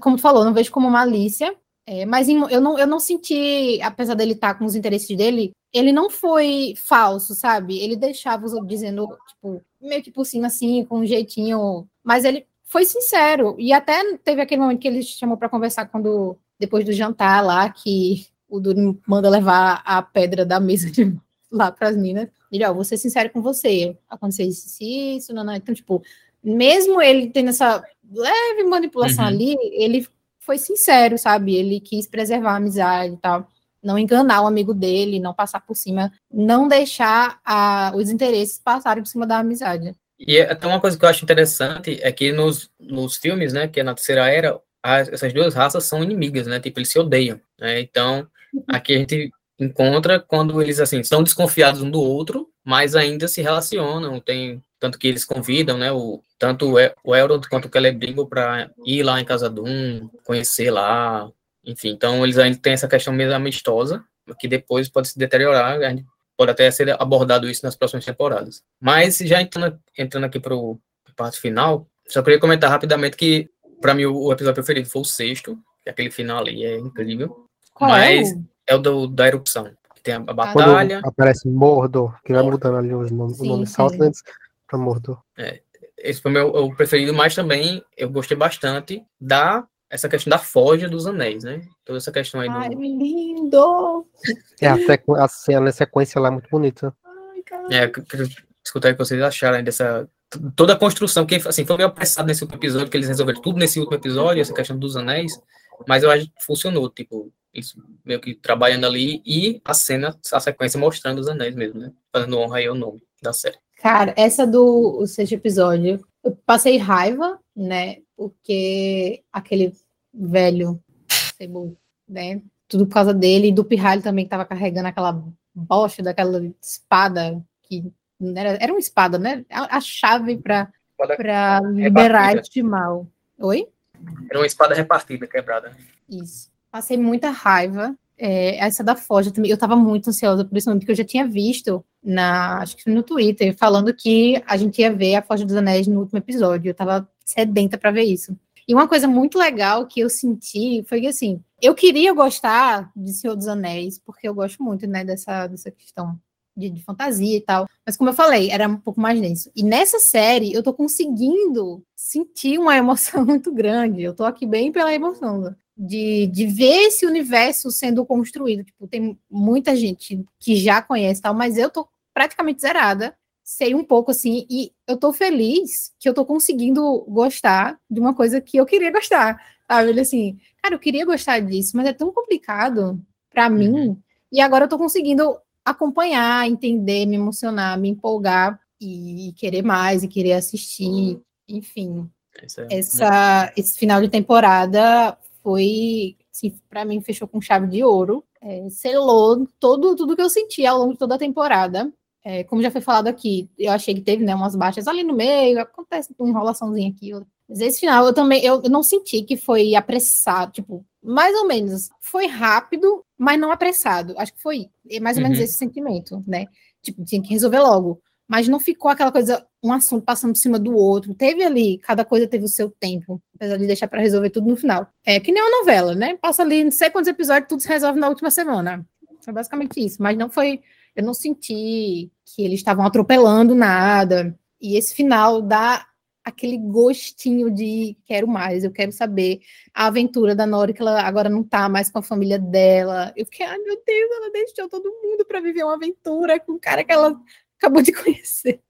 como tu falou, não vejo como malícia, é, mas em, eu, não, eu não senti, apesar dele estar tá com os interesses dele, ele não foi falso, sabe? Ele deixava os dizendo, tipo, meio que por cima, assim, com um jeitinho, mas ele foi sincero. E até teve aquele momento que ele chamou para conversar quando depois do jantar lá, que o Durin manda levar a pedra da mesa de, (laughs) lá para as minas. Ele, ó, vou ser sincero com você, aconteceu isso, isso, não, não. Então, tipo, mesmo ele tendo essa leve manipulação uhum. ali, ele foi sincero, sabe? Ele quis preservar a amizade e tal, não enganar o amigo dele, não passar por cima, não deixar a, os interesses passarem por cima da amizade. E até uma coisa que eu acho interessante é que nos, nos filmes, né, que é na terceira era, as, essas duas raças são inimigas, né? Tipo, eles se odeiam, né? Então, aqui a gente encontra quando eles, assim, são desconfiados um do outro, mas ainda se relacionam, tem tanto que eles convidam, né, o, tanto o Elrond quanto o Celebrimbor para ir lá em Casa Doom, conhecer lá, enfim, então eles ainda têm essa questão meio amistosa, que depois pode se deteriorar, a gente pode até ser abordado isso nas próximas temporadas. Mas já entrando, entrando aqui para a parte final, só queria comentar rapidamente que para mim, o, episódio preferido foi o sexto, que aquele final ali é incrível. Qual é mas é, é o do, da erupção. Tem a, a batalha. Quando aparece Mordor, que vai mudando ali os nomes, sim, o nome Southlands para Mordor. É, esse foi o meu o preferido, mas também eu gostei bastante da essa questão da forja dos anéis, né? Toda essa questão aí Ai, do... lindo! É, a, sequ... a cena, a sequência lá é muito bonita. Ai, é, quero escutar o que vocês acharam dessa toda a construção, que assim, foi meio apressado nesse último episódio, que eles resolveram tudo nesse último episódio, essa questão dos anéis, mas eu acho que funcionou, tipo, isso meio que trabalhando ali, e a cena, a sequência mostrando os anéis mesmo, né? Fazendo honra aí ao nome da série. Cara, essa do o sexto episódio, eu passei raiva, né? Porque aquele velho né? Tudo por causa dele, e do Pirralho também, que tava carregando aquela bosta daquela espada que era, era uma espada, né? A, a chave para liberar este mal. Oi? Era uma espada repartida, quebrada. Isso. Passei muita raiva. É, essa da Forja também. Eu estava muito ansiosa por isso, porque eu já tinha visto na, acho que no Twitter, falando que a gente ia ver a Forja dos Anéis no último episódio. Eu estava sedenta para ver isso. E uma coisa muito legal que eu senti foi que, assim, eu queria gostar de Senhor dos Anéis, porque eu gosto muito, né, dessa, dessa questão de, de, fantasia e tal. Mas como eu falei, era um pouco mais denso. E nessa série, eu tô conseguindo sentir uma emoção (laughs) muito grande. Eu tô aqui bem pela emoção de, de ver esse universo sendo construído. Tipo, tem muita gente que já conhece tal, mas eu tô praticamente zerada. Sei um pouco assim, e eu tô feliz que eu tô conseguindo gostar de uma coisa que eu queria gostar. Sabe? Assim, cara, eu queria gostar disso, mas é tão complicado para mim. Uhum. E agora eu tô conseguindo acompanhar, entender, me emocionar, me empolgar e querer mais e querer assistir, enfim. É essa, esse final de temporada foi, assim, para mim, fechou com chave de ouro. É, selou todo, tudo que eu senti ao longo de toda a temporada. É, como já foi falado aqui, eu achei que teve né, umas baixas ali no meio, acontece uma enrolaçãozinha aqui. Mas esse final eu também eu, não senti que foi apressado, tipo, mais ou menos. Foi rápido, mas não apressado. Acho que foi mais ou menos uhum. esse sentimento, né? Tipo, tinha que resolver logo. Mas não ficou aquela coisa, um assunto passando por cima do outro. Teve ali, cada coisa teve o seu tempo, apesar de deixar para resolver tudo no final. É que nem uma novela, né? Passa ali, não sei quantos episódios, tudo se resolve na última semana. Foi basicamente isso. Mas não foi. Eu não senti que eles estavam atropelando nada. E esse final dá aquele gostinho de quero mais, eu quero saber a aventura da Nori, que ela agora não tá mais com a família dela. Eu fiquei, ai meu Deus, ela deixou todo mundo para viver uma aventura com um cara que ela acabou de (laughs) conhecer.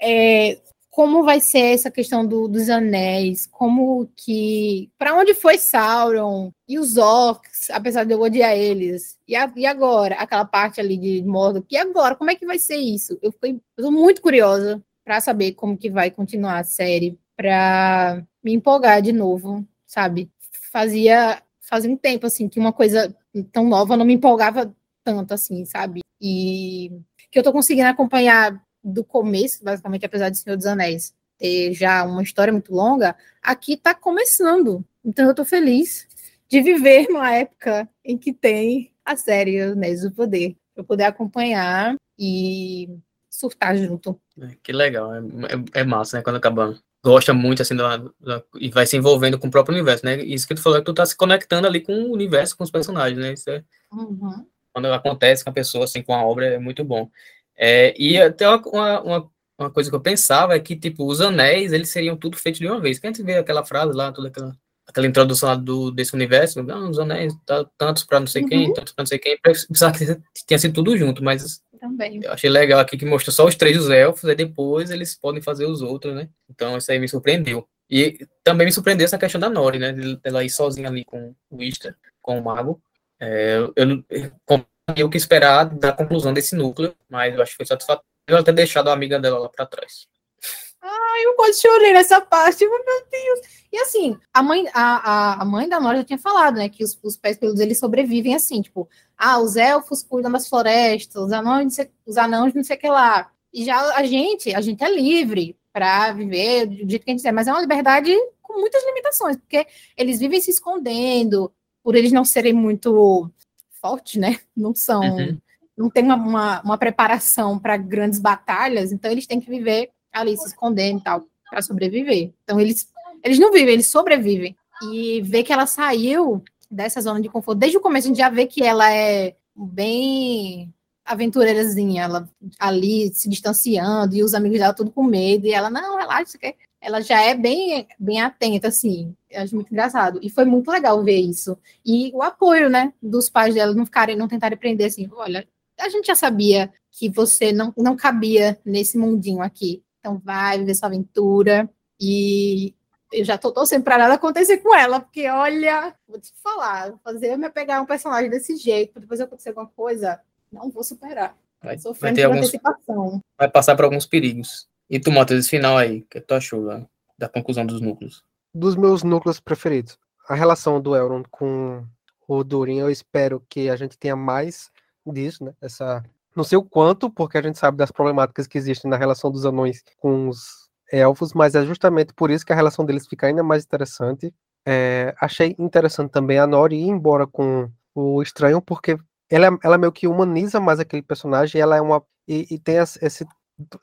é, como vai ser essa questão do, dos anéis, como que. para onde foi Sauron e os orcs, apesar de eu odiar eles. E, a, e agora? Aquela parte ali de Mordor. E agora? Como é que vai ser isso? Eu fiquei eu muito curiosa para saber como que vai continuar a série, para me empolgar de novo, sabe? Fazia fazia um tempo assim que uma coisa tão nova não me empolgava tanto assim, sabe? E que eu tô conseguindo acompanhar do começo, basicamente, apesar de Senhor dos Anéis ter já uma história muito longa, aqui tá começando. Então eu tô feliz de viver numa época em que tem a série Anéis do Poder, para poder acompanhar e surtar junto. É, que legal, é, é, é, massa, né? Quando acaba gosta muito assim da, da, e vai se envolvendo com o próprio universo, né? Isso que tu falou é que tu tá se conectando ali com o universo, com os personagens, né? Isso é uhum. quando acontece com a pessoa assim com a obra é muito bom. É, e até uma, uma, uma, coisa que eu pensava é que tipo os anéis eles seriam tudo feitos de uma vez. Quando a gente vê aquela frase lá, toda aquela aquela introdução lá do, desse universo, ah, os anéis, tá, tantos para não sei quem, uhum. tantos para não sei quem, precisava que (laughs) tinha sido tudo junto, mas também. Eu achei legal aqui que mostrou só os três dos elfos, e depois eles podem fazer os outros, né? Então isso aí me surpreendeu. E também me surpreendeu essa questão da Nori, né? Ela ir sozinha ali com o Ista, com o Mago. É, eu, eu, o que esperar da conclusão desse núcleo, mas eu acho que foi satisfatório ela ter deixado a amiga dela lá para trás. Ai, eu quase chorei nessa parte, meu Deus. E assim, a mãe, a, a, a mãe da Nora já tinha falado, né, que os, os pés peludos eles sobrevivem assim, tipo, ah, os elfos cuidam das florestas, os anões, os anões não sei o que lá. E já a gente, a gente é livre para viver do jeito que a gente quiser, mas é uma liberdade com muitas limitações, porque eles vivem se escondendo, por eles não serem muito fortes, né? Não são, uhum. não tem uma, uma, uma preparação para grandes batalhas, então eles têm que viver ali se escondendo e tal, para sobreviver. Então eles, eles não vivem, eles sobrevivem. E ver que ela saiu dessa zona de conforto, desde o começo a gente já vê que ela é bem aventureirazinha, ela ali se distanciando e os amigos dela tudo com medo, e ela, não, relaxa, ela já é bem, bem atenta, assim, eu acho muito engraçado, e foi muito legal ver isso, e o apoio, né, dos pais dela não ficarem, não tentarem prender, assim, olha, a gente já sabia que você não, não cabia nesse mundinho aqui, então vai viver sua aventura. E eu já tô torcendo para nada acontecer com ela, porque olha, vou te falar, fazer me pegar um personagem desse jeito, depois acontecer alguma coisa, não vou superar. Vai, vai ter alguns, antecipação. Vai passar por alguns perigos. E tu, Matheus, esse final aí, o que tu achou da, da conclusão dos núcleos? Dos meus núcleos preferidos. A relação do Elrond com o Durin, eu espero que a gente tenha mais disso, né? Essa não sei o quanto, porque a gente sabe das problemáticas que existem na relação dos anões com os elfos, mas é justamente por isso que a relação deles fica ainda mais interessante. É, achei interessante também a Nori ir embora com o estranho, porque ela, ela meio que humaniza mais aquele personagem, ela é uma. E, e tem esse.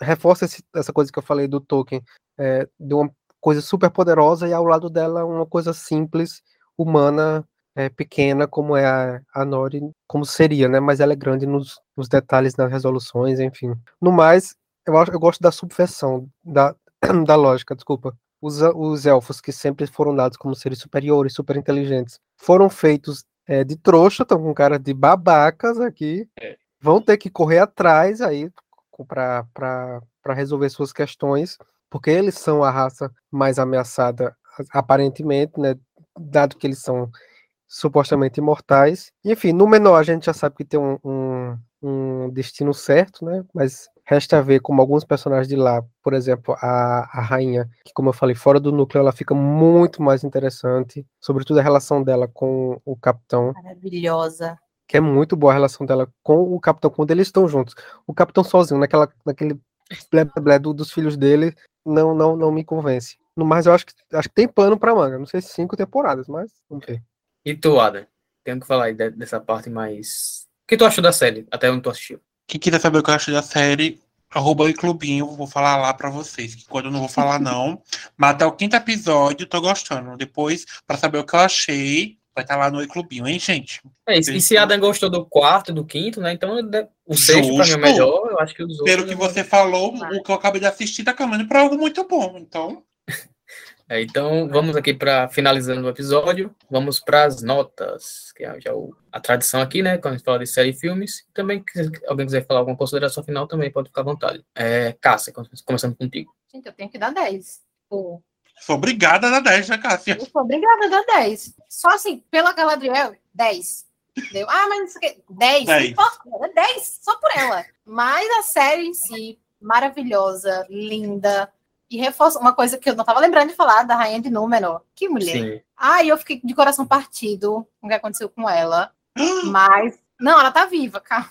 reforça esse, essa coisa que eu falei do Tolkien, é, de uma coisa super poderosa, e ao lado dela uma coisa simples, humana, é, pequena como é a, a Nori, como seria, né? Mas ela é grande nos, nos detalhes, nas resoluções, enfim. No mais, eu, acho, eu gosto da subversão, da, (clears throat) da lógica, desculpa. Os, os elfos, que sempre foram dados como seres superiores, super inteligentes, foram feitos é, de trouxa, estão com cara de babacas aqui, é. vão ter que correr atrás aí para resolver suas questões, porque eles são a raça mais ameaçada, aparentemente, né? Dado que eles são supostamente imortais. enfim, no menor a gente já sabe que tem um, um, um, destino certo, né? Mas resta ver como alguns personagens de lá, por exemplo, a, a rainha, que como eu falei, fora do núcleo, ela fica muito mais interessante, sobretudo a relação dela com o capitão. Maravilhosa. Que é muito boa a relação dela com o capitão quando eles estão juntos. O capitão sozinho, naquela, naquele blé, blé do, dos filhos dele, não, não, não me convence. No mais, eu acho que, acho que tem pano pra manga. Não sei se cinco temporadas, mas vamos ver. E tu, Ada? Tenho que falar aí dessa parte mais. O que tu achou da série? Até onde tu assistiu? Quem quiser saber o que eu achei da série, arroba o clubinho, vou falar lá pra vocês. Que quando eu não vou falar, (laughs) não. Mas até o quinto episódio, tô gostando. Depois, pra saber o que eu achei, vai estar tá lá no clubinho, hein, gente? É, e se Adam gostou do quarto, do quinto, né? Então o sexto pra mim é melhor. Eu acho que os Pelo que você falou, o que eu acabei de assistir tá caminhando pra algo muito bom. Então. (laughs) É, então, vamos aqui para finalizando o episódio, vamos para as notas, que é já o, a tradição aqui, né? Quando a gente fala de série e filmes. Também, se alguém quiser falar alguma consideração final, também pode ficar à vontade. É, Cássia, começando contigo. Gente, eu tenho que dar 10. Pô. Sou obrigada a dar 10, né, Cássia? Eu sou obrigada a dar 10. Só assim, pela Galadriel, 10. Entendeu? Ah, mas não sei o quê. 10. 10. Não importa, 10, só por ela. Mas a série em si, maravilhosa, linda. E reforça uma coisa que eu não estava lembrando de falar da Rainha de Númenor. Que mulher. Sim. Ah, eu fiquei de coração partido com o que aconteceu com ela. (gasps) Mas. Não, ela tá viva, cara.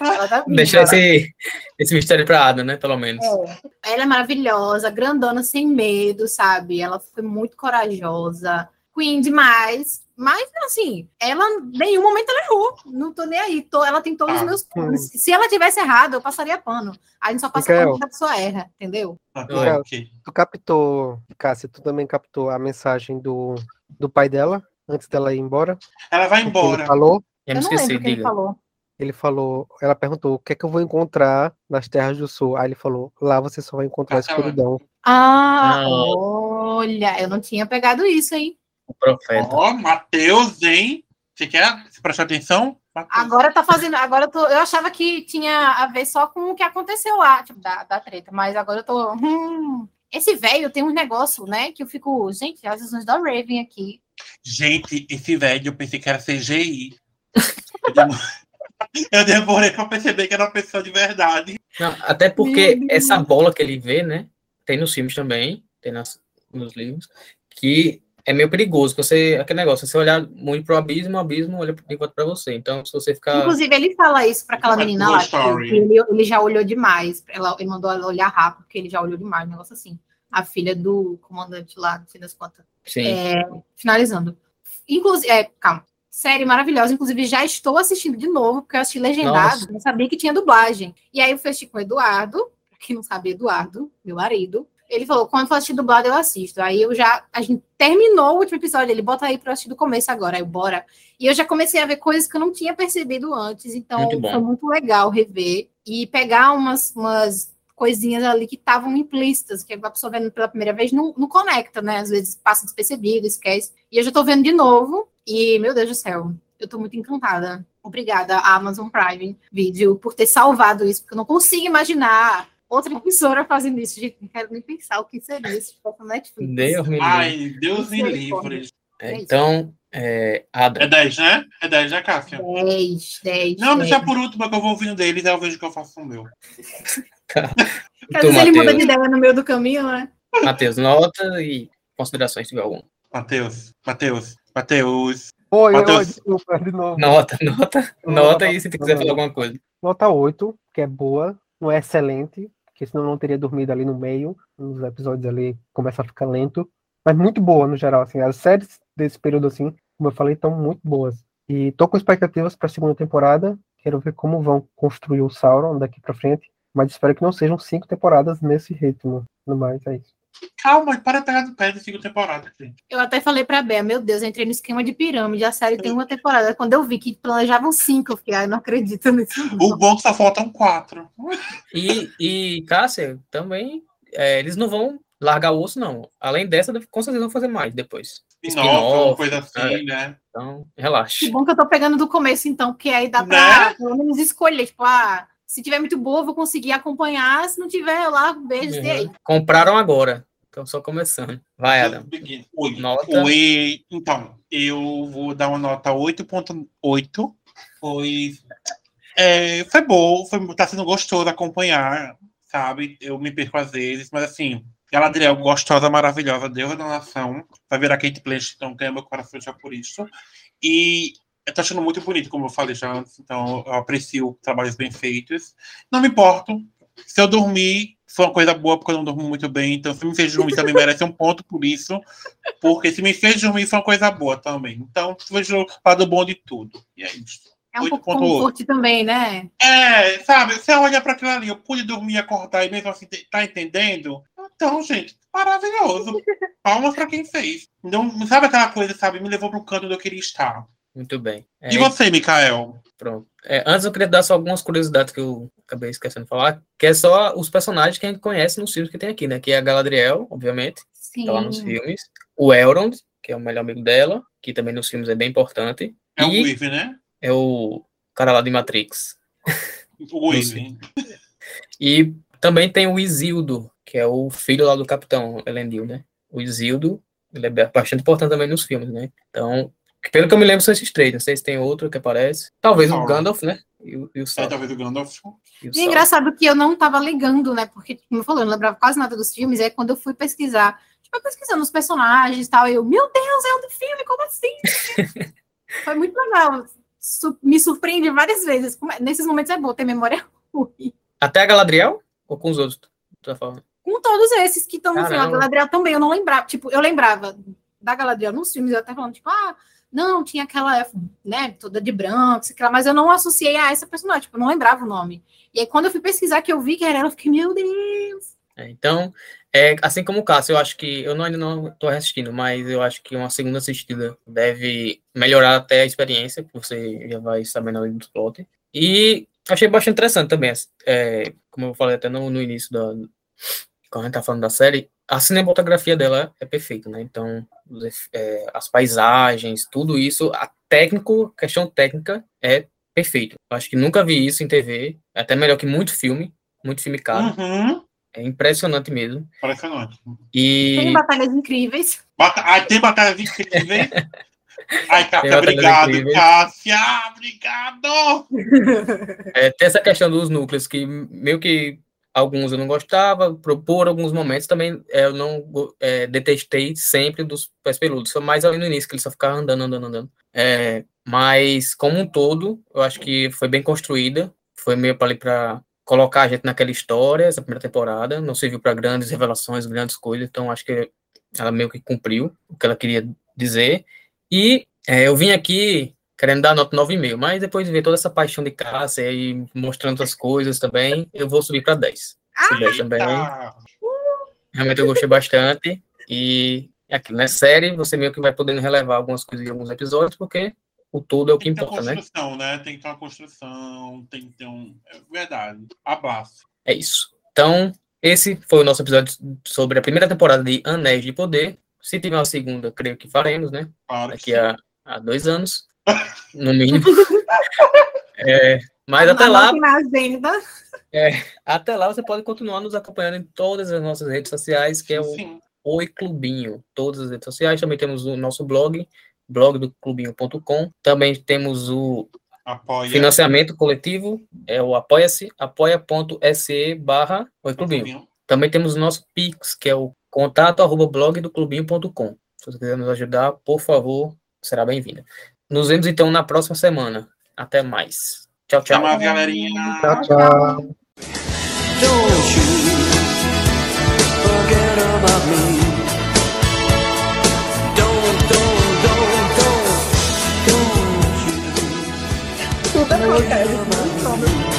Ela tá viva. Deixa esse, esse mistério pra Ada, né? Pelo menos. É. Ela é maravilhosa, grandona, sem medo, sabe? Ela foi muito corajosa. Queen demais. Mas, assim, ela, em nenhum momento ela errou. Não tô nem aí. Tô, ela tem todos ah, os meus planos. Hum. Se ela tivesse errado, eu passaria pano. A gente só passa pano quando a pessoa erra, entendeu? Ah, Michael, tu captou, Cássia, tu também captou a mensagem do, do pai dela, antes dela ir embora? Ela vai embora. Ele falou? Eu, eu não esqueci, lembro que ele falou. Ele falou, ela perguntou, o que é que eu vou encontrar nas terras do sul? Aí ele falou, lá você só vai encontrar a escuridão. Ah, ah, olha, eu não tinha pegado isso, hein? O profeta. Ó, oh, Mateus, hein? Você quer? Prestou atenção? Mateus. Agora tá fazendo. Agora eu, tô, eu achava que tinha a ver só com o que aconteceu lá, tipo, da, da treta, mas agora eu tô. Hum, esse velho tem um negócio, né? Que eu fico. Gente, as visões da Raven aqui. Gente, esse velho eu pensei que era CGI. Eu demorei, (laughs) eu demorei pra perceber que era uma pessoa de verdade. Não, até porque essa bola que ele vê, né? Tem nos filmes também, tem nas, nos livros, que é meio perigoso, você, aquele negócio, você olhar muito pro abismo, o abismo olha de volta pra você. Então, se você ficar. Inclusive, ele fala isso pra aquela menina lá, que ele, ele, já olhou demais. Ela, ele mandou ela olhar rápido, porque ele já olhou demais, um negócio assim. A filha do comandante lá, no fim das contas. Sim. É, finalizando. Inclusive, é, calma. Série maravilhosa, inclusive já estou assistindo de novo, porque eu assisti legendado, Nossa. não sabia que tinha dublagem. E aí eu fui assistir com o Eduardo, pra quem não sabe, Eduardo, meu marido, ele falou, quando for assistir dublado, eu assisto. Aí eu já. A gente terminou o último episódio, ele bota aí pra assistir do começo agora. Aí bora. E eu já comecei a ver coisas que eu não tinha percebido antes. Então muito foi muito legal rever e pegar umas, umas coisinhas ali que estavam implícitas, que a pessoa vendo pela primeira vez não, não conecta, né? Às vezes passa despercebido, esquece. E eu já tô vendo de novo. E, meu Deus do céu, eu tô muito encantada. Obrigada, Amazon Prime Video, por ter salvado isso, porque eu não consigo imaginar outra emissora fazendo isso. Gente, não quero nem pensar o que seria isso se fosse Netflix. Deus me Ai, Deus me livre. É, então, é, Ada. É 10, né? É 10, né, Cássia? 10, 10. Não, mas é por último que eu vou ouvindo deles, aí eu vejo que eu faço o meu. Às vezes ele muda de ideia no meio do caminho, né? Matheus, nota e considerações, se tiver algum. Matheus, Matheus, Matheus. Oi, Mateus. oi, desculpa, de novo. Nota, nota, nota e se tu quiser falar alguma coisa. Nota 8, que é boa, não é excelente, porque senão não teria dormido ali no meio, nos episódios ali começa a ficar lento, mas muito boa no geral, assim, as séries desse período assim, como eu falei, estão muito boas. E tô com expectativas para a segunda temporada, quero ver como vão construir o Sauron daqui para frente, mas espero que não sejam cinco temporadas nesse ritmo. No mais, é isso. Calma, para pegar do pé da segunda temporada, gente. Eu até falei pra Bea, meu Deus, eu entrei no esquema de pirâmide, a série tem uma temporada. Quando eu vi que planejavam cinco, eu fiquei, ah, não acredito nisso. O bom é que só faltam quatro. E, e Cássia, também, é, eles não vão largar o osso, não. Além dessa, com certeza vão fazer mais depois. Spin-off, coisa assim, é. né? Então, relaxa. Que bom que eu tô pegando do começo, então, porque aí dá pra, né? pelo menos, escolher, tipo, ah, se tiver muito boa, eu vou conseguir acompanhar. Se não tiver, eu lá, beijo, uhum. aí. Compraram agora. Então, só começando. Vai, Adam. Oi. Nota. Oi. Então, eu vou dar uma nota 8.8. Foi. É, foi bom, foi, tá sendo gostoso acompanhar, sabe? Eu me perco às vezes, mas assim, Galadriel, gostosa, maravilhosa, deusa da nação. Vai virar Kate Blanchett, então ganha meu coração já por isso. E eu tô achando muito bonito, como eu falei já antes, então eu aprecio trabalhos bem feitos. Não me importo. Se eu dormir, foi uma coisa boa, porque eu não dormo muito bem. Então, se me fez dormir também (laughs) merece um ponto por isso. Porque se me fez dormir, foi uma coisa boa também. Então, vejo o lado bom de tudo. E é isso. É um pouco conforto também, né? É, sabe? Você olha para aquilo ali, eu pude dormir e acordar e mesmo assim, tá entendendo? Então, gente, maravilhoso. (laughs) Palmas para quem fez. Não, sabe aquela coisa, sabe? Me levou para o canto onde eu queria estar. Muito bem. É, e você, Mikael? Pronto. É, antes eu queria dar só algumas curiosidades que eu acabei esquecendo de falar, que é só os personagens que a gente conhece nos filmes que tem aqui, né? Que é a Galadriel, obviamente. que tá lá nos Sim. filmes. O Elrond, que é o melhor amigo dela, que também nos filmes é bem importante. É o e Weave, né? é o cara lá de Matrix. O Weave. (laughs) E também tem o Isildo, que é o filho lá do Capitão Elendil, né? O Isildo, ele é bastante importante também nos filmes, né? Então, pelo que eu me lembro, são esses três. Não sei se tem outro que aparece. Talvez o. Gandalf, né? E o, e o É, talvez o Gandalf. E o E é engraçado que eu não tava ligando, né? Porque, como eu falei, eu não lembrava quase nada dos filmes. Aí quando eu fui pesquisar, tipo, eu pesquisando os personagens e tal, eu, meu Deus, é o do filme, como assim? (laughs) Foi muito legal. Su- me surpreende várias vezes. Como é- Nesses momentos é bom ter memória (laughs) ruim. Até a Galadriel? Ou com os outros? Tá falando? Com todos esses que estão no filme. A. Galadriel também, eu não lembrava. Tipo, eu lembrava da Galadriel nos filmes, eu até falando, tipo, ah, não, tinha aquela, né, toda de branco, sei lá, mas eu não associei a essa personagem, tipo, eu não lembrava o nome. E aí, quando eu fui pesquisar que eu vi que era ela, eu fiquei, meu Deus! É, então, é, assim como o Cássio, eu acho que, eu não, ainda não estou assistindo, mas eu acho que uma segunda assistida deve melhorar até a experiência, que você já vai sabendo ali do plot. E achei bastante interessante também, é, como eu falei até no, no início da, quando a gente tá falando da série, a cinematografia dela é perfeita, né? Então, é, as paisagens, tudo isso, a técnico, questão técnica é perfeito. Eu acho que nunca vi isso em TV, é até melhor que muito filme, muito filme caro. Uhum. É impressionante mesmo. Impressionante. Tem E batalhas incríveis. Bata- Ai, tem batalha de incríveis? (laughs) Ai, Cássia, batalhas obrigado, incríveis. Cássia, obrigado! é, tem essa questão dos núcleos que meio que alguns eu não gostava, por, por alguns momentos também é, eu não é, detestei sempre dos pés peludos. Foi mais ali no início que ele só ficava andando, andando, andando. É, mas como um todo, eu acho que foi bem construída. Foi meio para colocar a gente naquela história, essa primeira temporada. Não serviu para grandes revelações, grandes coisas. Então acho que ela meio que cumpriu o que ela queria dizer. E é, eu vim aqui querendo dar nota 9,5, mas depois de ver toda essa paixão de Cássia e mostrando outras coisas também, eu vou subir para 10. Ah, Esse 10 também. Tá. Realmente eu gostei bastante. E é aquilo, né? Série, você meio que vai podendo relevar algumas coisas em alguns episódios, porque o todo é o que Tem que ter importa, uma né? construção, né? Tem que ter uma construção, tem que ter um. É verdade. Abraço. É isso. Então, esse foi o nosso episódio sobre a primeira temporada de Anéis de Poder. Se tiver uma segunda, creio que faremos, né? Claro. Daqui a, a dois anos, no mínimo. (laughs) É, mas até lá, agenda. até lá você pode continuar nos acompanhando em todas as nossas redes sociais, que é o Sim. Oi Clubinho, todas as redes sociais. Também temos o nosso blog, blog do clubinho.com. Também temos o Apoia. financiamento coletivo, é o apoia-se, apoia.se barra Oi Clubinho. Também temos o nosso Pix, que é o contato arroba blog do clubinho.com. Se você quiser nos ajudar, por favor, será bem-vinda. Nos vemos então na próxima semana. Até mais. Tchau, Tchau, tchau. mais, galerinha. Tchau, tchau. Don't you forget about me. Don't, don't, don't, don't, don't you Tudo about